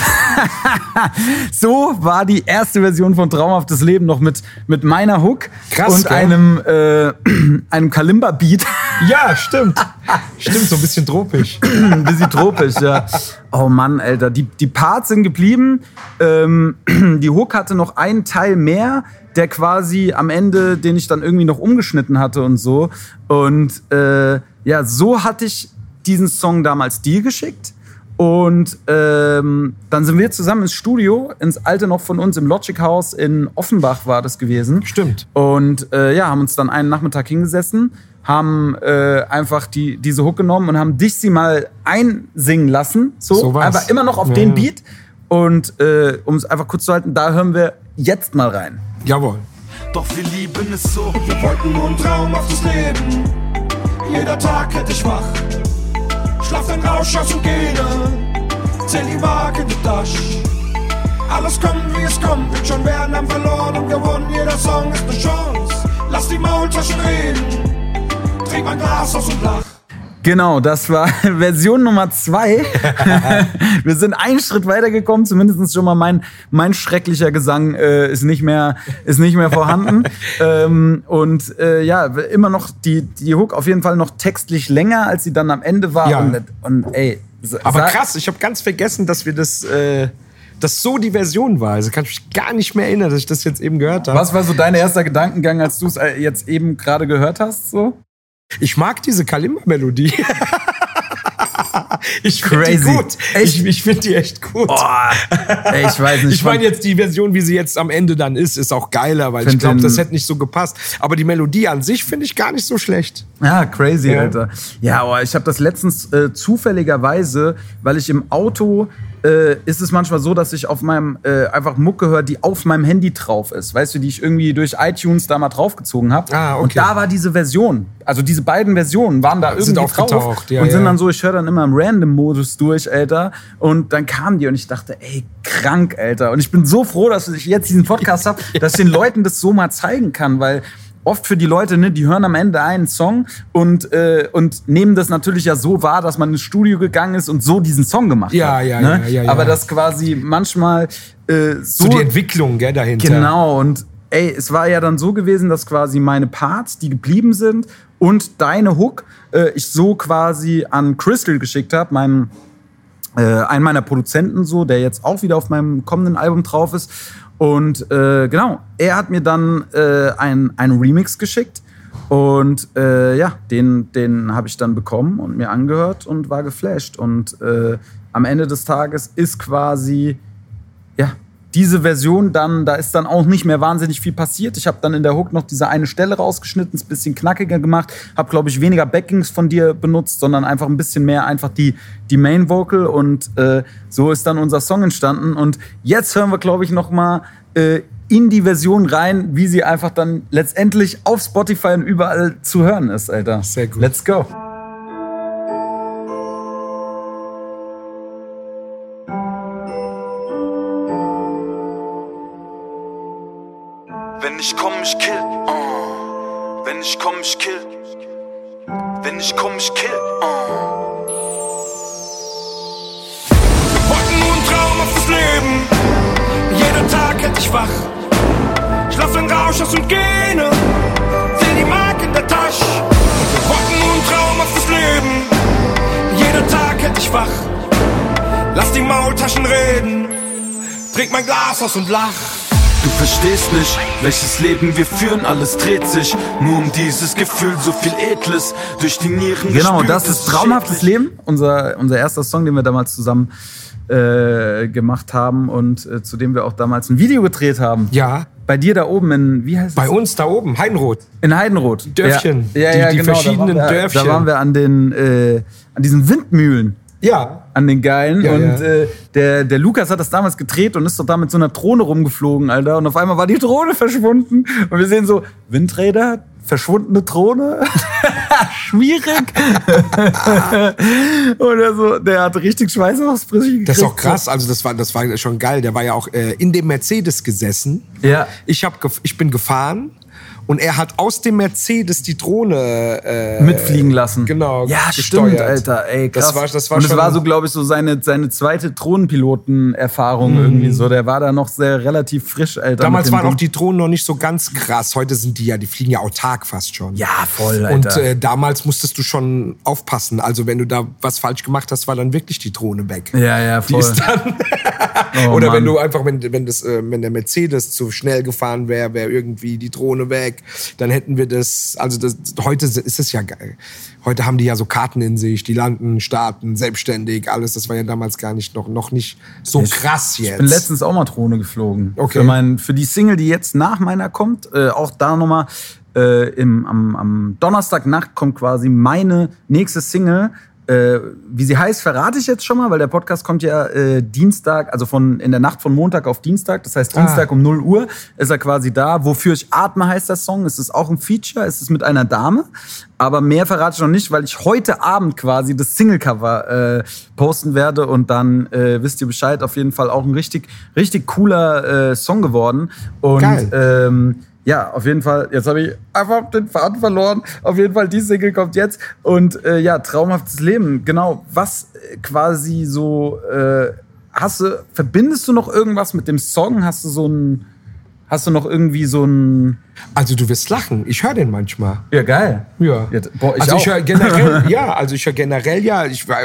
so war die erste Version von Traumhaftes Leben noch mit, mit meiner Hook Krass, und gell? einem, äh, einem Kalimba-Beat. Ja, stimmt. stimmt, so ein bisschen tropisch. Ein bisschen tropisch, ja. Oh Mann, Alter. Die, die Parts sind geblieben. Ähm, die Hook hatte noch einen Teil mehr, der quasi am Ende, den ich dann irgendwie noch umgeschnitten hatte und so. Und äh, ja, so hatte ich diesen Song damals dir geschickt. Und ähm, dann sind wir zusammen ins Studio, ins alte noch von uns im Logic House in Offenbach war das gewesen. Stimmt. Und äh, ja, haben uns dann einen Nachmittag hingesessen, haben äh, einfach die, diese Hook genommen und haben dich sie mal einsingen lassen. So, So einfach immer noch auf Ja, den. Beat. Und äh, um es einfach kurz zu halten, da hören wir jetzt mal rein. Jawohl. Doch wir lieben es so. Wir wollten nur ein traumhaftes Leben. Jeder Tag hält dich wach. Schlaf dein Rausch aus und Gene. Zähl die Mark in die Tasche. Alles kommt wie es kommt, wird schon werden am verloren und gewonnen. Jeder Song ist eine Chance. Lass die Maultaschen reden. Trink mein Glas aus und lach. Genau, das war Version Nummer zwei. wir sind einen Schritt weitergekommen, zumindest schon mal mein, mein schrecklicher Gesang äh, ist, nicht mehr, ist nicht mehr vorhanden. ähm, und äh, ja, immer noch die, die Hook auf jeden Fall noch textlich länger, als sie dann am Ende war. Ja. Und, und ey, Aber krass, ich habe ganz vergessen, dass wir das, äh, dass so die Version war. Also kann ich mich gar nicht mehr erinnern, dass ich das jetzt eben gehört habe. Was war so dein erster Gedankengang, als du es äh, jetzt eben gerade gehört hast? So? Ich mag diese Kalimba-Melodie. ich finde die gut. Echt? Ich, ich finde die echt gut. Ey, ich weiß nicht. Ich meine jetzt die Version, wie sie jetzt am Ende dann ist, ist auch geiler, weil ich glaube, das hätte nicht so gepasst. Aber die Melodie an sich finde ich gar nicht so schlecht. Ja, crazy, Ja. Alter. Ja, aber ich habe das letztens äh, zufälligerweise, weil ich im Auto äh, ist es manchmal so, dass ich auf meinem äh, einfach Mucke höre, die auf meinem Handy drauf ist. Weißt du, die ich irgendwie durch iTunes da mal draufgezogen habe. Ah, okay. Und da war diese Version. Also diese beiden Versionen waren da Sind irgendwie drauf ja, und sind ja. dann so, ich höre dann immer im Random-Modus durch, Alter. Und dann kamen die und ich dachte, ey, krank, Alter. Und ich bin so froh, dass ich jetzt diesen Podcast habe, dass ich den Leuten das so mal zeigen kann, weil oft für die Leute, ne, die hören am Ende einen Song und, äh, und nehmen das natürlich ja so wahr, dass man ins Studio gegangen ist und so diesen Song gemacht Ja, hat. ja, ne? ja, ja, ja. Aber das quasi manchmal äh, so, So, die Entwicklung gell, dahinter. Genau, und ey, es war ja dann so gewesen, dass quasi meine Parts, die geblieben sind, und deine Hook äh, ich so quasi an Crystal geschickt habe, meinen äh, einen meiner Produzenten so, der jetzt auch wieder auf meinem kommenden Album drauf ist. Und äh, genau, er hat mir dann äh, ein, ein Remix geschickt. Und äh, ja, den, den habe ich dann bekommen und mir angehört und war geflasht. Und äh, am Ende des Tages ist quasi, diese Version dann, da ist dann auch nicht mehr wahnsinnig viel passiert. Ich habe dann in der Hook noch diese eine Stelle rausgeschnitten, es ein bisschen knackiger gemacht, habe glaube ich weniger Backings von dir benutzt, sondern einfach ein bisschen mehr einfach die die Main Vocal und äh, so ist dann unser Song entstanden und jetzt hören wir glaube ich noch mal äh, in die Version rein, wie sie einfach dann letztendlich auf Spotify und überall zu hören ist, Alter. Sehr gut. Let's go. Ich ich kill. Wenn ich komm, ich kill. Uh. Wollten nur ein traumhaftes Leben. Jeder Tag hält dich wach. Schlaf den Rausch aus und Gene. Seh die Mark in der Tasche. Wir wollten nur ein traumhaftes Leben. Jeder Tag hält dich wach. Lass die Maultaschen reden. Trink mein Glas aus und lach. Du verstehst nicht, welches Leben wir führen, alles dreht sich nur um dieses Gefühl, so viel Edles durch die Nieren. Genau, das ist traumhaftes. Leben. Unser, unser erster Song, den wir damals zusammen äh, gemacht haben und äh, zu dem wir auch damals ein Video gedreht haben. Ja, Bei dir da oben in, wie heißt es? bei uns da oben, Heidenroth. In Heidenroth. Dörfchen. Ja, ja, Die- ja die genau. verschiedenen da waren wir, Dörfchen. Da waren wir an den, äh, an diesen Windmühlen. Ja. An den geilen. Ja, und ja. Äh, der, der Lukas hat das damals gedreht und ist doch da mit so einer Drohne rumgeflogen, Alter. Und auf einmal war die Drohne verschwunden. Und wir sehen so, Windräder, verschwundene Drohne. Schwierig. Oder so. Der hat richtig Schweißausbrüche gekriegt. Das ist auch krass, also das war, das war schon geil. Der war ja auch äh, in dem Mercedes gesessen. Ja. Ich, hab ich bin gefahren und er hat aus dem Mercedes die Drohne äh, mitfliegen lassen. Genau. Ja, gesteuert. stimmt, Alter. Ey, krass. Das war, das war und das schon war so, glaube ich, so seine, seine zweite Drohnenpiloten-Erfahrung irgendwie so. Der war da noch sehr relativ frisch, Alter. Damals waren auch Ding. die Drohnen noch nicht so ganz krass. Heute sind die ja, die fliegen ja autark fast schon. Ja, voll, Alter. Und äh, damals musstest du schon aufpassen. Also wenn du da was falsch gemacht hast, war dann wirklich die Drohne weg. ja, ja, Die voll. ist dann Oh, Oder wenn Mann. du einfach, wenn, wenn, das, äh, wenn der Mercedes zu schnell gefahren wäre, wäre irgendwie die Drohne weg. Dann hätten wir das, also das, heute ist es ja geil. Heute haben die ja so Karten in sich, die landen, starten, selbstständig, alles. Das war ja damals gar nicht, noch, noch nicht so krass jetzt. Ich bin letztens auch mal Drohne geflogen. Okay. Für, mein, für die Single, die jetzt nach meiner kommt, äh, auch da nochmal äh, im, am, am Donnerstagnacht kommt quasi meine nächste Single. Äh, wie sie heißt, verrate ich jetzt schon mal, weil der Podcast kommt ja äh, Dienstag, also von in der Nacht von Montag auf Dienstag. Das heißt, Dienstag um 0 Uhr ist er quasi da. Wofür ich atme heißt der Song. Es ist auch ein Feature, es ist mit einer Dame. Aber mehr verrate ich noch nicht, weil ich heute Abend quasi das Singlecover äh, posten werde und dann äh, wisst ihr Bescheid. Auf jeden Fall auch ein richtig, richtig cooler äh, Song geworden. Und Geil. ähm, ja, auf jeden Fall, jetzt habe ich einfach den Faden verloren. Auf jeden Fall, die Single kommt jetzt. Und äh, ja, traumhaftes Leben. Genau, was äh, quasi so, äh, hast du, verbindest du noch irgendwas mit dem Song? Hast du so ein, hast du noch irgendwie so ein, Also du wirst lachen. Ich höre den manchmal. ja geil. Ja. Ja, boah, ich also auch. ich höre generell, ja, also ich höre generell ja, ich war,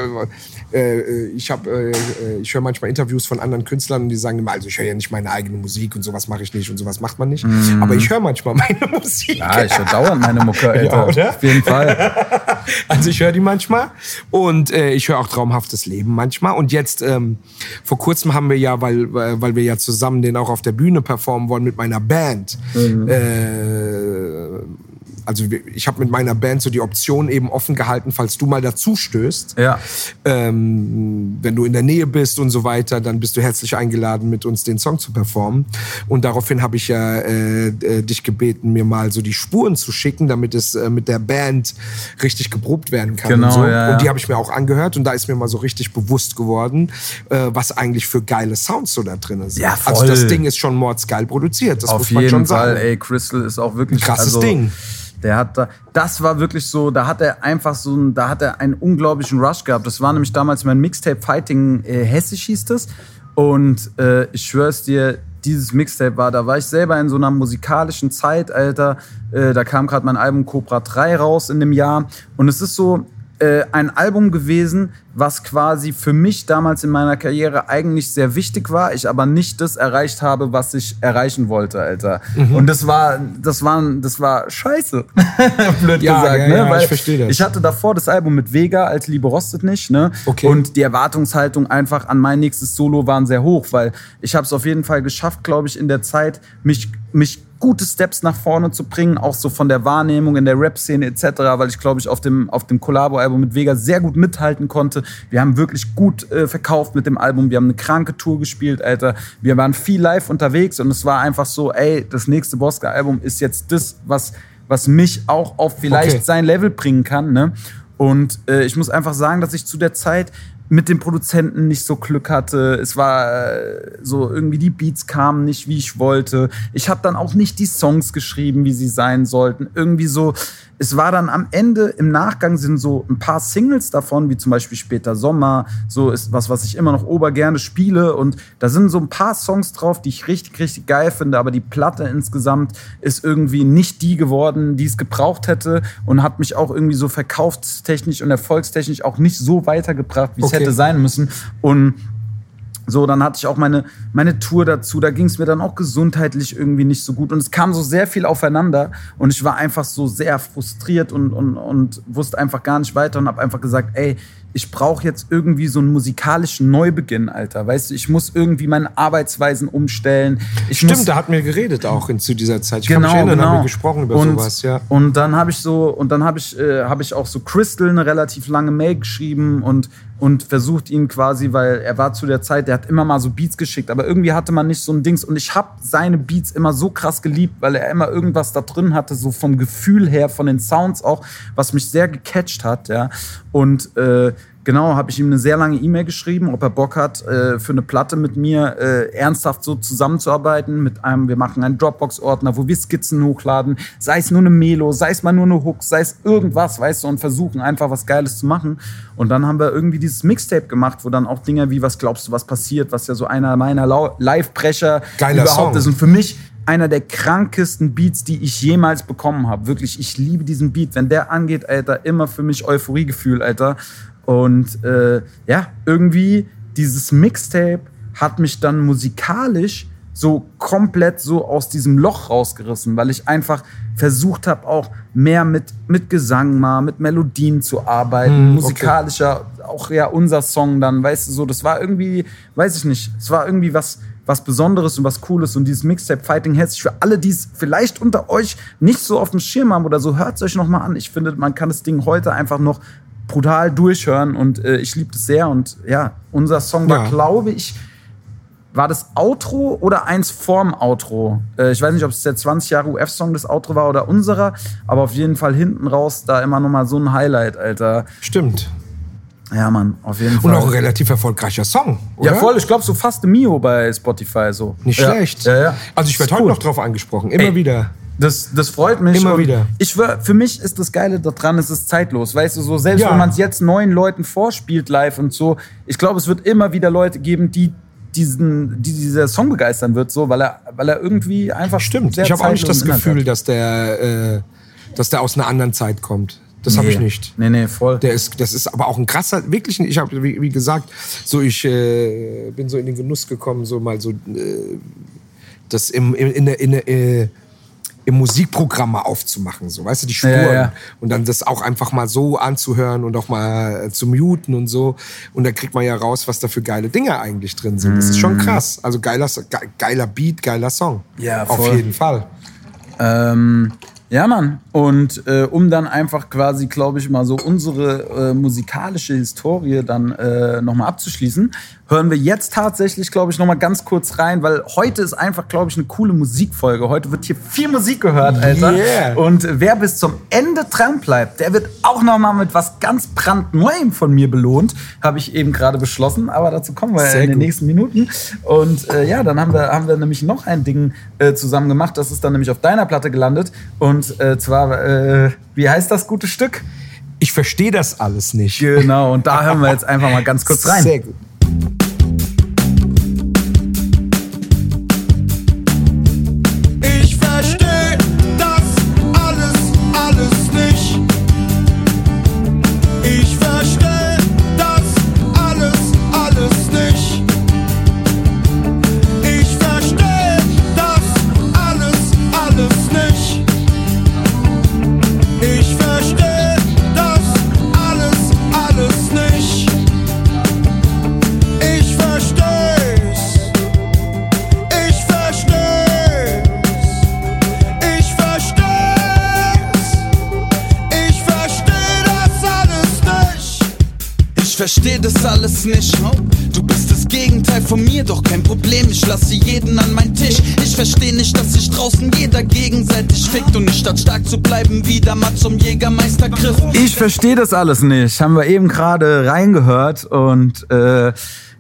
äh, ich habe, äh, äh, ich höre manchmal Interviews von anderen Künstlern und die sagen immer, also ich höre ja nicht meine eigene Musik und sowas mache ich nicht und sowas macht man nicht. Aber ich höre manchmal meine Musik. Mhm. Ja, ich höre dauernd meine Mucke, Alter. Ja, oder? Auf jeden Fall. Also ich höre die manchmal und äh, ich höre auch traumhaftes Leben manchmal. Und jetzt ähm, vor kurzem haben wir ja, weil weil wir ja zusammen den auch auf der Bühne performen wollen mit meiner Band. Äh, also ich habe mit meiner Band so die Option eben offen gehalten, falls du mal dazu stößt. Ja. Ähm, wenn du in der Nähe bist und so weiter, dann bist du herzlich eingeladen, mit uns den Song zu performen. Und daraufhin habe ich ja äh, äh, dich gebeten, mir mal so die Spuren zu schicken, damit es äh, mit der Band richtig geprobt werden kann. Genau, und so. ja, ja. Und die habe ich mir auch angehört und da ist mir mal so richtig bewusst geworden, äh, was eigentlich für geile Sounds so da drin sind. Ja, Also voll. das Ding ist schon mordsgeil produziert, das Auf muss man jeden schon Fall, sagen. ey, Crystal ist auch wirklich Ein krasses also, Ding. Der hat da, das war wirklich so, da hat er einfach so, ein, da hat er einen unglaublichen Rush gehabt. Das war nämlich damals mein Mixtape Fighting äh, Hessisch hieß das. Und äh, ich schwör's dir, dieses Mixtape war, da war ich selber in so einer musikalischen Zeit, Alter. Äh, da kam gerade mein Album Cobra 3 raus in dem Jahr. Und es ist so äh, ein Album gewesen, was quasi für mich damals in meiner Karriere eigentlich sehr wichtig war, ich aber nicht das erreicht habe, was ich erreichen wollte, Alter. Mhm. Und das war, das war, das war scheiße. Blöd Ja, gesagt, ja, ne? ja, Weil ich verstehe das. Ich hatte davor das Album mit Vega, Alte Liebe rostet nicht, ne? Okay. Und die Erwartungshaltung einfach an mein nächstes Solo waren sehr hoch, weil ich habe es auf jeden Fall geschafft, glaube ich, in der Zeit, mich, mich gute Steps nach vorne zu bringen, auch so von der Wahrnehmung in der Rap-Szene etc., weil ich glaube ich auf dem, auf dem Collabo-Album mit Vega sehr gut mithalten konnte. Wir haben wirklich gut äh, verkauft mit dem Album, wir haben eine kranke Tour gespielt, Alter. Wir waren viel live unterwegs und es war einfach so, ey, das nächste Bosca-Album ist jetzt das, was, was mich auch auf vielleicht Okay. sein Level bringen kann, ne? Und äh, ich muss einfach sagen, dass ich zu der Zeit mit dem Produzenten nicht so Glück hatte. Es war äh, so irgendwie die Beats kamen nicht, wie ich wollte. Ich habe dann auch nicht die Songs geschrieben, wie sie sein sollten. Irgendwie so. Es war dann am Ende im Nachgang sind so ein paar Singles davon, wie zum Beispiel Später Sommer. So ist was, was ich immer noch obergerne spiele. Und da sind so ein paar Songs drauf, die ich richtig, richtig geil finde. Aber die Platte insgesamt ist irgendwie nicht die geworden, die es gebraucht hätte und hat mich auch irgendwie so verkaufstechnisch und erfolgstechnisch auch nicht so weitergebracht, wie es Okay. Hätte sein müssen. Und so, dann hatte ich auch meine, meine Tour dazu. Da ging es mir dann auch gesundheitlich irgendwie nicht so gut. Und es kam so sehr viel aufeinander. Und ich war einfach so sehr frustriert und, und, und wusste einfach gar nicht weiter und habe einfach gesagt, ey, ich brauche jetzt irgendwie so einen musikalischen Neubeginn, Alter. Weißt du, ich muss irgendwie meine Arbeitsweisen umstellen. Ich Stimmt, muss, da hatten wir geredet auch in, zu dieser Zeit. Ich genau, kann mich erinnern, genau. haben wir gesprochen über und, sowas, ja. Und dann habe ich so, und dann habe ich, äh, habe ich auch so Crystal eine relativ lange Mail geschrieben und, und versucht ihn quasi, weil er war zu der Zeit, der hat immer mal so Beats geschickt, aber irgendwie hatte man nicht so ein Dings. Und ich habe seine Beats immer so krass geliebt, weil er immer irgendwas da drin hatte, so vom Gefühl her, von den Sounds auch, was mich sehr gecatcht hat, ja. Und äh, Genau, habe ich ihm eine sehr lange E-Mail geschrieben, ob er Bock hat, äh, für eine Platte mit mir äh, ernsthaft so zusammenzuarbeiten. Mit einem, wir machen einen Dropbox-Ordner, wo wir Skizzen hochladen, sei es nur eine Melo, sei es mal nur eine Hook, sei es irgendwas, weißt du, und versuchen einfach was Geiles zu machen. Und dann haben wir irgendwie dieses Mixtape gemacht, wo dann auch Dinge wie Was glaubst du, was passiert, was ja so einer meiner Live-Brecher überhaupt Song. ist. Und für mich einer der krankesten Beats, die ich jemals bekommen habe. Wirklich, ich liebe diesen Beat. Wenn der angeht, Alter, immer für mich Euphoriegefühl, Alter. Und äh, ja, irgendwie dieses Mixtape hat mich dann musikalisch so komplett so aus diesem Loch rausgerissen, weil ich einfach versucht habe, auch mehr mit, mit Gesang mal, mit Melodien zu arbeiten, Hm, okay. musikalischer, auch ja unser Song dann, weißt du, so, das war irgendwie, weiß ich nicht, es war irgendwie was, was Besonderes und was Cooles und dieses Mixtape Fighting Herzlich für alle, die es vielleicht unter euch nicht so auf dem Schirm haben oder so, hört es euch noch mal an. Ich finde, man kann das Ding heute einfach noch brutal durchhören und äh, ich liebe das sehr und ja, unser Song war, Ja. glaube ich, war das Outro oder eins vorm Outro? Äh, ich weiß nicht, ob es der 20 Jahre UF-Song das Outro war oder unserer, aber auf jeden Fall hinten raus da immer noch mal so ein Highlight, Alter. Stimmt. Ja, Mann, auf jeden Und Fall. auch ein relativ erfolgreicher Song, oder? ja, voll, ich glaube so fast Mio bei Spotify so. Nicht ja. schlecht. Ja, ja. Also ich werde heute cool. noch drauf angesprochen, immer Ey. wieder. Das, das freut mich. Immer wieder. Ich für mich ist das Geile daran, es ist zeitlos. Weißt du, so selbst Ja. wenn man es jetzt neuen Leuten vorspielt live und so, ich glaube, es wird immer wieder Leute geben, die diesen, die dieser Song begeistern wird, so, weil er, weil er irgendwie einfach Stimmt. sehr Ich habe auch nicht das Gefühl, hat. dass der, äh, dass der aus einer anderen Zeit kommt. Das habe ich Nee. nicht. Nee, nee, voll. Der ist, das ist aber auch ein krasser, wirklich, ein- ich habe, wie, wie gesagt, so ich äh, bin so in den Genuss gekommen, so mal so äh, das im, im, in der, in der, äh, im Musikprogramm mal aufzumachen, so, weißt du, die Spuren. Ja, ja. Und dann das auch einfach mal so anzuhören und auch mal äh, zu muten und so. Und dann kriegt man ja raus, was da für geile Dinge eigentlich drin sind. Das ist schon krass. Also geiler, ge- geiler Beat, geiler Song. Mhm. Ja, Auf voll. jeden Fall. Ähm, ja, Mann. Und äh, um dann einfach quasi, glaube ich, mal so unsere äh, musikalische Historie dann äh, nochmal abzuschließen, hören wir jetzt tatsächlich, glaube ich, nochmal ganz kurz rein, weil heute ist einfach, glaube ich, eine coole Musikfolge. Heute wird hier viel Musik gehört, Alter. Yeah. Und wer bis zum Ende dran bleibt, der wird auch nochmal mit was ganz brandneuem von mir belohnt. Habe ich eben gerade beschlossen, aber dazu kommen wir Sehr in den gut. nächsten Minuten. Und äh, ja, dann haben wir, haben wir nämlich noch ein Ding äh, zusammen gemacht. Das ist dann nämlich auf deiner Platte gelandet. Und äh, äh, wie heißt das gute Stück? Ich verstehe das alles nicht. Genau, und da hören wir jetzt einfach mal ganz kurz rein. Sehr gut. Nicht, dass sich draußen jeder gegenseitig fickt und nicht statt stark zu bleiben, wieder mal zum Jägermeister griff. Ich verstehe das alles nicht. Haben wir eben gerade reingehört und äh,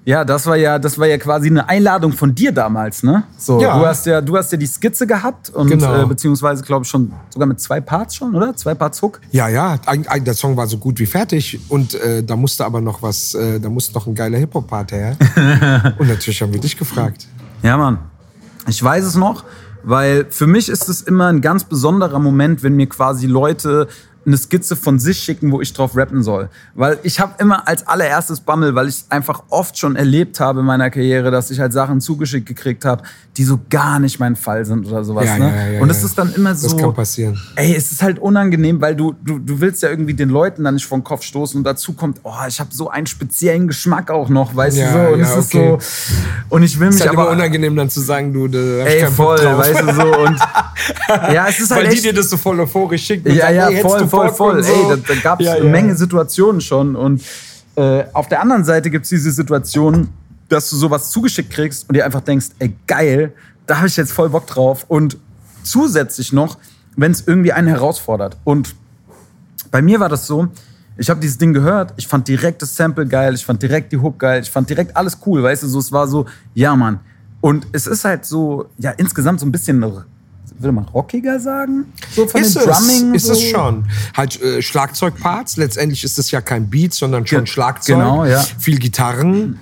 ja, das war ja, das war ja quasi eine Einladung von dir damals, ne? So, Ja. du hast ja, du hast ja die Skizze gehabt und Genau. äh, beziehungsweise glaube ich schon sogar mit zwei Parts schon, oder? Zwei Parts Hook. Ja, ja, eig- eig- der Song war so gut wie fertig und äh, da musste aber noch was, äh, da musste noch ein geiler Hip-Hop-Part her. und natürlich haben wir dich gefragt. Ja, Mann. Ich weiß es noch, weil für mich ist es immer ein ganz besonderer Moment, wenn mir quasi Leute eine Skizze von sich schicken, wo ich drauf rappen soll. Weil ich habe immer als allererstes Bammel, weil ich es einfach oft schon erlebt habe in meiner Karriere, dass ich halt Sachen zugeschickt gekriegt habe, die so gar nicht mein Fall sind oder sowas. Ja, ne? ja, ja, und es ist dann immer so. Das kann passieren. Ey, es ist halt unangenehm, weil du, du, du willst ja irgendwie den Leuten dann nicht vor den Kopf stoßen und dazu kommt, oh, ich habe so einen speziellen Geschmack auch noch, weißt du so. Und es ist okay. so. Und ich will mich Ist halt aber. immer unangenehm dann zu sagen, du, da Ey, voll, weißt du so. Und ja, es ist halt Weil die echt, dir das so voll euphorisch schicken. ja, sagen, ja, ey, voll, voll, voll. so. Ey, da, da gab es Ja, eine ja. Menge Situationen schon. Und äh, auf der anderen Seite gibt es diese Situation, dass du sowas zugeschickt kriegst und dir einfach denkst, ey, geil, da habe ich jetzt voll Bock drauf. Und zusätzlich noch, wenn es irgendwie einen herausfordert. Und bei mir war das so, ich habe dieses Ding gehört, ich fand direkt das Sample geil, ich fand direkt die Hook geil, ich fand direkt alles cool, weißt du, so, es war so, ja, Mann. Und es ist halt so, ja, insgesamt so ein bisschen, würde man rockiger sagen? So von Ist Drumming. es, ist so. es schon. Halt äh, Schlagzeugparts. Letztendlich ist es ja kein Beat, sondern schon Ge- Schlagzeug. genau, ja. Viel Gitarren.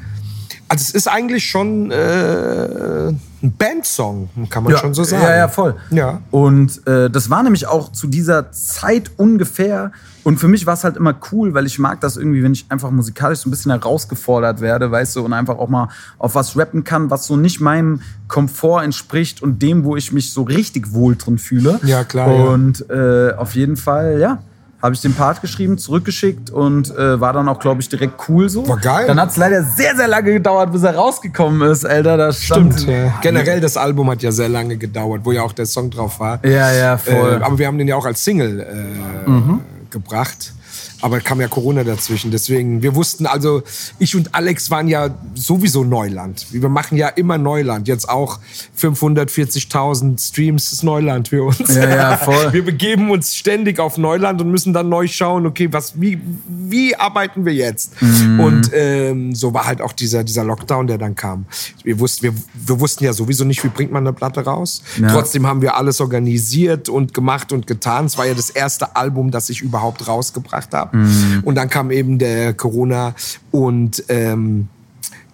Also es ist eigentlich schon äh, ein Bandsong, kann man Ja, schon so sagen. Ja, ja, voll. Ja. Und äh, das war nämlich auch zu dieser Zeit ungefähr. Und für mich war es halt immer cool, weil ich mag das irgendwie, wenn ich einfach musikalisch so ein bisschen herausgefordert werde, weißt du, und einfach auch mal auf was rappen kann, was so nicht meinem Komfort entspricht und dem, wo ich mich so richtig wohl drin fühle. Ja, klar, ja. Und äh, auf jeden Fall, ja. Habe ich den Part geschrieben, zurückgeschickt und äh, war dann auch, glaube ich, direkt cool so. War geil. Dann hat es leider sehr, sehr lange gedauert, bis er rausgekommen ist, Alter. Da stand, Stimmt. Ja. Generell das Album hat ja sehr lange gedauert, wo ja auch der Song drauf war. Ja, ja, voll. Äh, aber wir haben den ja auch als Single äh, gebracht. Aber kam ja Corona dazwischen. Deswegen, wir wussten also, ich und Alex waren ja sowieso Neuland. Wir machen ja immer Neuland. Jetzt auch 540.000 Streams ist Neuland für uns. Ja, ja, voll. Wir begeben uns ständig auf Neuland und müssen dann neu schauen, okay, was, wie, wie arbeiten wir jetzt? Mhm. Und ähm, so war halt auch dieser, dieser Lockdown, der dann kam. Wir wussten, wir, wir wussten ja sowieso nicht, wie bringt man eine Platte raus. Ja. Trotzdem haben wir alles organisiert und gemacht und getan. Es war ja das erste Album, das ich überhaupt rausgebracht habe. Mhm. Und dann kam eben der Corona und ähm,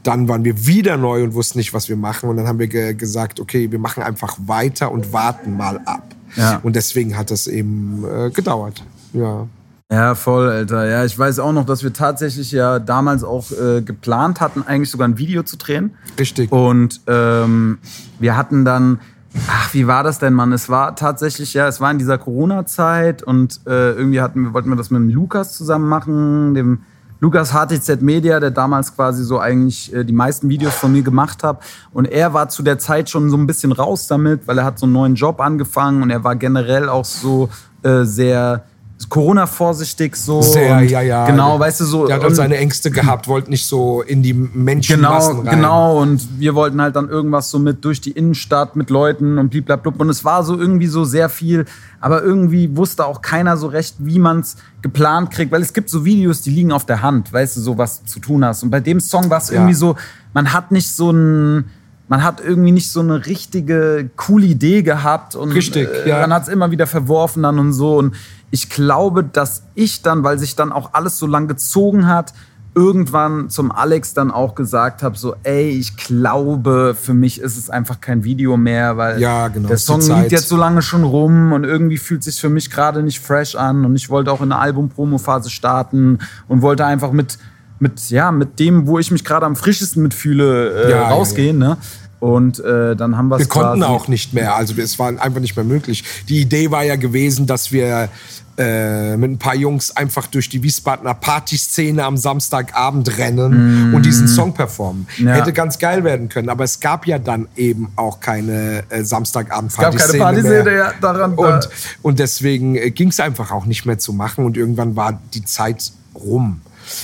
dann waren wir wieder neu und wussten nicht, was wir machen. Und dann haben wir ge gesagt, okay, wir machen einfach weiter und warten mal ab. Ja. Und deswegen hat das eben äh, gedauert. Ja. Ja, voll, Alter. Ja, ich weiß auch noch, dass wir tatsächlich ja damals auch äh, geplant hatten, eigentlich sogar ein Video zu drehen. Richtig. Und ähm, wir hatten dann, ach, wie war das denn, Mann? Es war tatsächlich, ja, es war in dieser Corona-Zeit und äh, irgendwie hatten wir, wollten wir das mit dem Lukas zusammen machen, dem Lukas HTZ Media, der damals quasi so eigentlich äh, die meisten Videos von mir gemacht hat. Und er war zu der Zeit schon so ein bisschen raus damit, weil er hat so einen neuen Job angefangen und er war generell auch so äh, sehr Corona-vorsichtig so. Sehr, ja, ja. Genau, weißt du, so. Der hat halt seine Ängste gehabt, wollte nicht so in die Menschenmassen Genau, rein. genau. Und wir wollten halt dann irgendwas so mit durch die Innenstadt mit Leuten und bliblablub. Und es war so irgendwie so sehr viel. Aber irgendwie wusste auch keiner so recht, wie man es geplant kriegt. Weil es gibt so Videos, die liegen auf der Hand, weißt du, so was zu tun hast. Und bei dem Song war es Ja. irgendwie so, man hat nicht so ein. Man hat irgendwie nicht so eine richtige coole Idee gehabt und Richtig, äh, ja. man hat es immer wieder verworfen dann und so. Und ich glaube, dass ich dann, weil sich dann auch alles so lang gezogen hat, irgendwann zum Alex dann auch gesagt habe, so, ey, ich glaube, für mich ist es einfach kein Video mehr, weil Ja, genau, der Song liegt jetzt so lange schon rum und irgendwie fühlt sich für mich gerade nicht fresh an und ich wollte auch in eine Album-Promo-Phase starten und wollte einfach mit, mit, ja, mit dem, wo ich mich gerade am frischesten mitfühle, äh, Ja, ja, rausgehen, ne? Und äh, dann haben wir Wir konnten auch nicht mehr, also es war einfach nicht mehr möglich. Die Idee war ja gewesen, dass wir äh, mit ein paar Jungs einfach durch die Wiesbadener Partyszene am Samstagabend rennen und diesen Song performen. Mm. Ja. Hätte ganz geil werden können, aber es gab ja dann eben auch keine äh, Samstagabend Es gab keine Partyszene Partyszene, mehr. ja, daran. Und, und deswegen ging es einfach auch nicht mehr zu machen und irgendwann war die Zeit rum.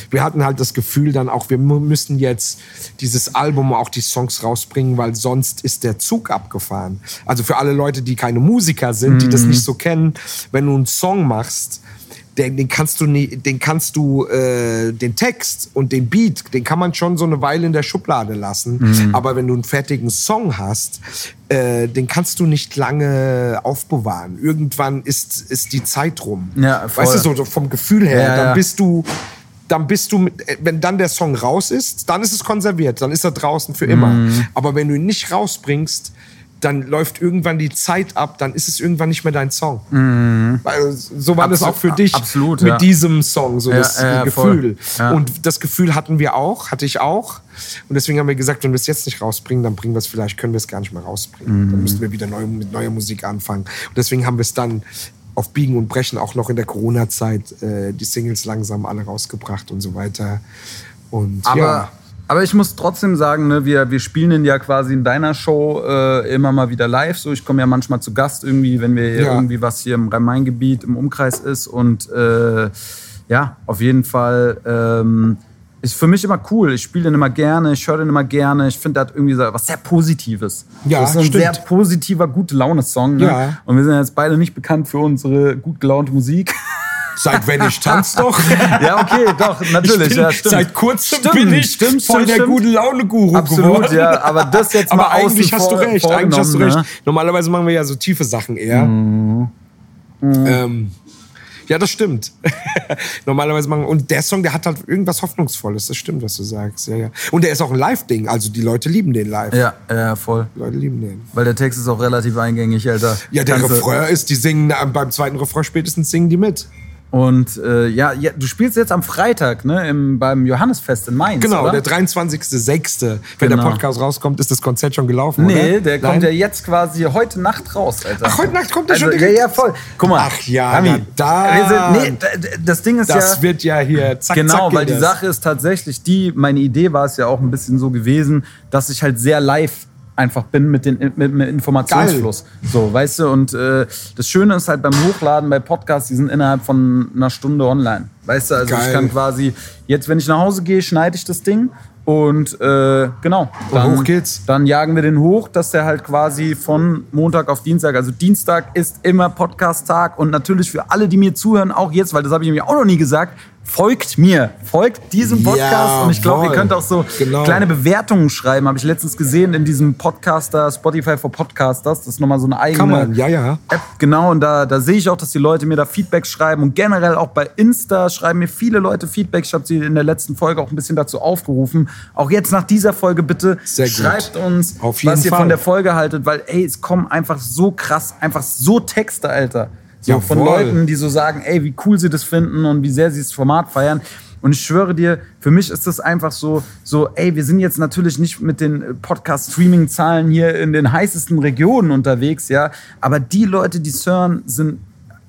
Wir hatten halt das Gefühl dann auch, wir müssen jetzt dieses Album, auch die Songs rausbringen, weil sonst ist der Zug abgefahren. Also für alle Leute, die keine Musiker sind, die das nicht so kennen, wenn du einen Song machst, den, den kannst du den kannst du äh, den Text und den Beat, den kann man schon so eine Weile in der Schublade lassen. Aber wenn du einen fertigen Song hast, äh, den kannst du nicht lange aufbewahren. Irgendwann ist, ist die Zeit rum. Ja, voll. weißt du, so vom Gefühl her, Ja, dann ja. bist du dann bist du, mit, äh, wenn dann der Song raus ist, dann ist es konserviert, dann ist er draußen für immer. Mhm. Aber wenn du ihn nicht rausbringst, dann läuft irgendwann die Zeit ab, dann ist es irgendwann nicht mehr dein Song. Weil, so war das Abso- auch für dich absolut, mit ja. diesem Song, so Ja, das ja, Gefühl. Und das Gefühl hatten wir auch, hatte ich auch. Und deswegen haben wir gesagt, wenn wir es jetzt nicht rausbringen, dann bringen wir es vielleicht, können wir es gar nicht mehr rausbringen. Mhm. Dann müssen wir wieder neu, mit neuer Musik anfangen. Und deswegen haben wir es dann auf Biegen und Brechen auch noch in der Corona-Zeit äh, die Singles langsam alle rausgebracht und so weiter. Und Aber, ja. aber ich muss trotzdem sagen, ne, wir, wir spielen ihn ja quasi in deiner Show äh, immer mal wieder live. So, ich komme ja manchmal zu Gast irgendwie, wenn wir Ja. irgendwie was hier im Rhein-Main-Gebiet im Umkreis ist. Und äh, ja, auf jeden Fall ähm, ist für mich immer cool. Ich spiele den immer gerne, ich höre den immer gerne. Ich finde, der hat irgendwie so was sehr Positives. Ja, das ist ein stimmt. sehr positiver, gute Laune-Song. Ne? Ja. Und wir sind jetzt beide nicht bekannt für unsere gut gelaunte Musik. Seit wenn ich tanz doch. ja, okay, doch, natürlich. Ich bin, ja, stimmt. Seit kurzem Stimmt, bin ich stimmt, voll der stimmt. gute Laune-Guru Absolut, geworden. ja, aber das jetzt mal Aber eigentlich außen hast du recht, eigentlich hast du recht. ne? Normalerweise machen wir ja so tiefe Sachen eher. Mhm. Ähm, ja, das stimmt. Normalerweise machen und der Song, der hat halt irgendwas Hoffnungsvolles. Das stimmt, was du sagst. Ja, ja. Und der ist auch ein Live-Ding. Also die Leute lieben den live. Ja, ja, voll. Die Leute lieben den. Weil der Text ist auch relativ eingängig, Alter. Ja, der Refrain ist, die singen äh, beim zweiten Refrain spätestens singen die mit. Und äh, ja, ja, du spielst jetzt am Freitag, ne, im, beim Johannesfest in Mainz. Genau, oder? der 23.06. Wenn Genau. der Podcast rauskommt, ist das Konzert schon gelaufen, Nee, oder? der Nein? kommt ja jetzt quasi heute Nacht raus, Alter. Ach, heute Nacht kommt der also, schon Ja, direkt? ja, voll. Guck mal. Ach ja, wir dann. sind- Nee, d- d- das Ding ist Das ja... wird ja hier zack, Genau, zack weil die das. Sache ist tatsächlich die, meine Idee war es ja auch ein bisschen so gewesen, dass ich halt sehr live einfach bin mit dem mit, mit Informationsfluss. So, weißt du, und äh, das Schöne ist halt beim Hochladen bei Podcasts, die sind innerhalb von einer Stunde online. Weißt du, also Geil. ich kann quasi, jetzt wenn ich nach Hause gehe, schneide ich das Ding und äh, genau. Dann, hoch geht's. Dann jagen wir den hoch, dass der halt quasi von Montag auf Dienstag, also Dienstag ist immer Podcast-Tag und natürlich für alle, die mir zuhören, auch jetzt, weil das habe ich nämlich auch noch nie gesagt, folgt mir, folgt diesem Podcast und ich glaube, ihr könnt auch so Genau. kleine Bewertungen schreiben, habe ich letztens gesehen in diesem Podcaster, Spotify for Podcasters, das ist nochmal so eine eigene Kann man, ja, ja. App, genau, und da, da sehe ich auch, dass die Leute mir da Feedback schreiben und generell auch bei Insta schreiben mir viele Leute Feedback. Ich habe sie in der letzten Folge auch ein bisschen dazu aufgerufen. Auch jetzt nach dieser Folge bitte Sehr gut. schreibt uns, Auf jeden was ihr Fall. von der Folge haltet, weil ey, es kommen einfach so krass, einfach so Texte, Alter. So von. Leuten, die so sagen, ey, wie cool sie das finden und wie sehr sie das Format feiern. Und ich schwöre dir, für mich ist das einfach so, so, ey, wir sind jetzt natürlich nicht mit den Podcast-Streaming-Zahlen hier in den heißesten Regionen unterwegs, ja. Aber die Leute, die es hören, sind,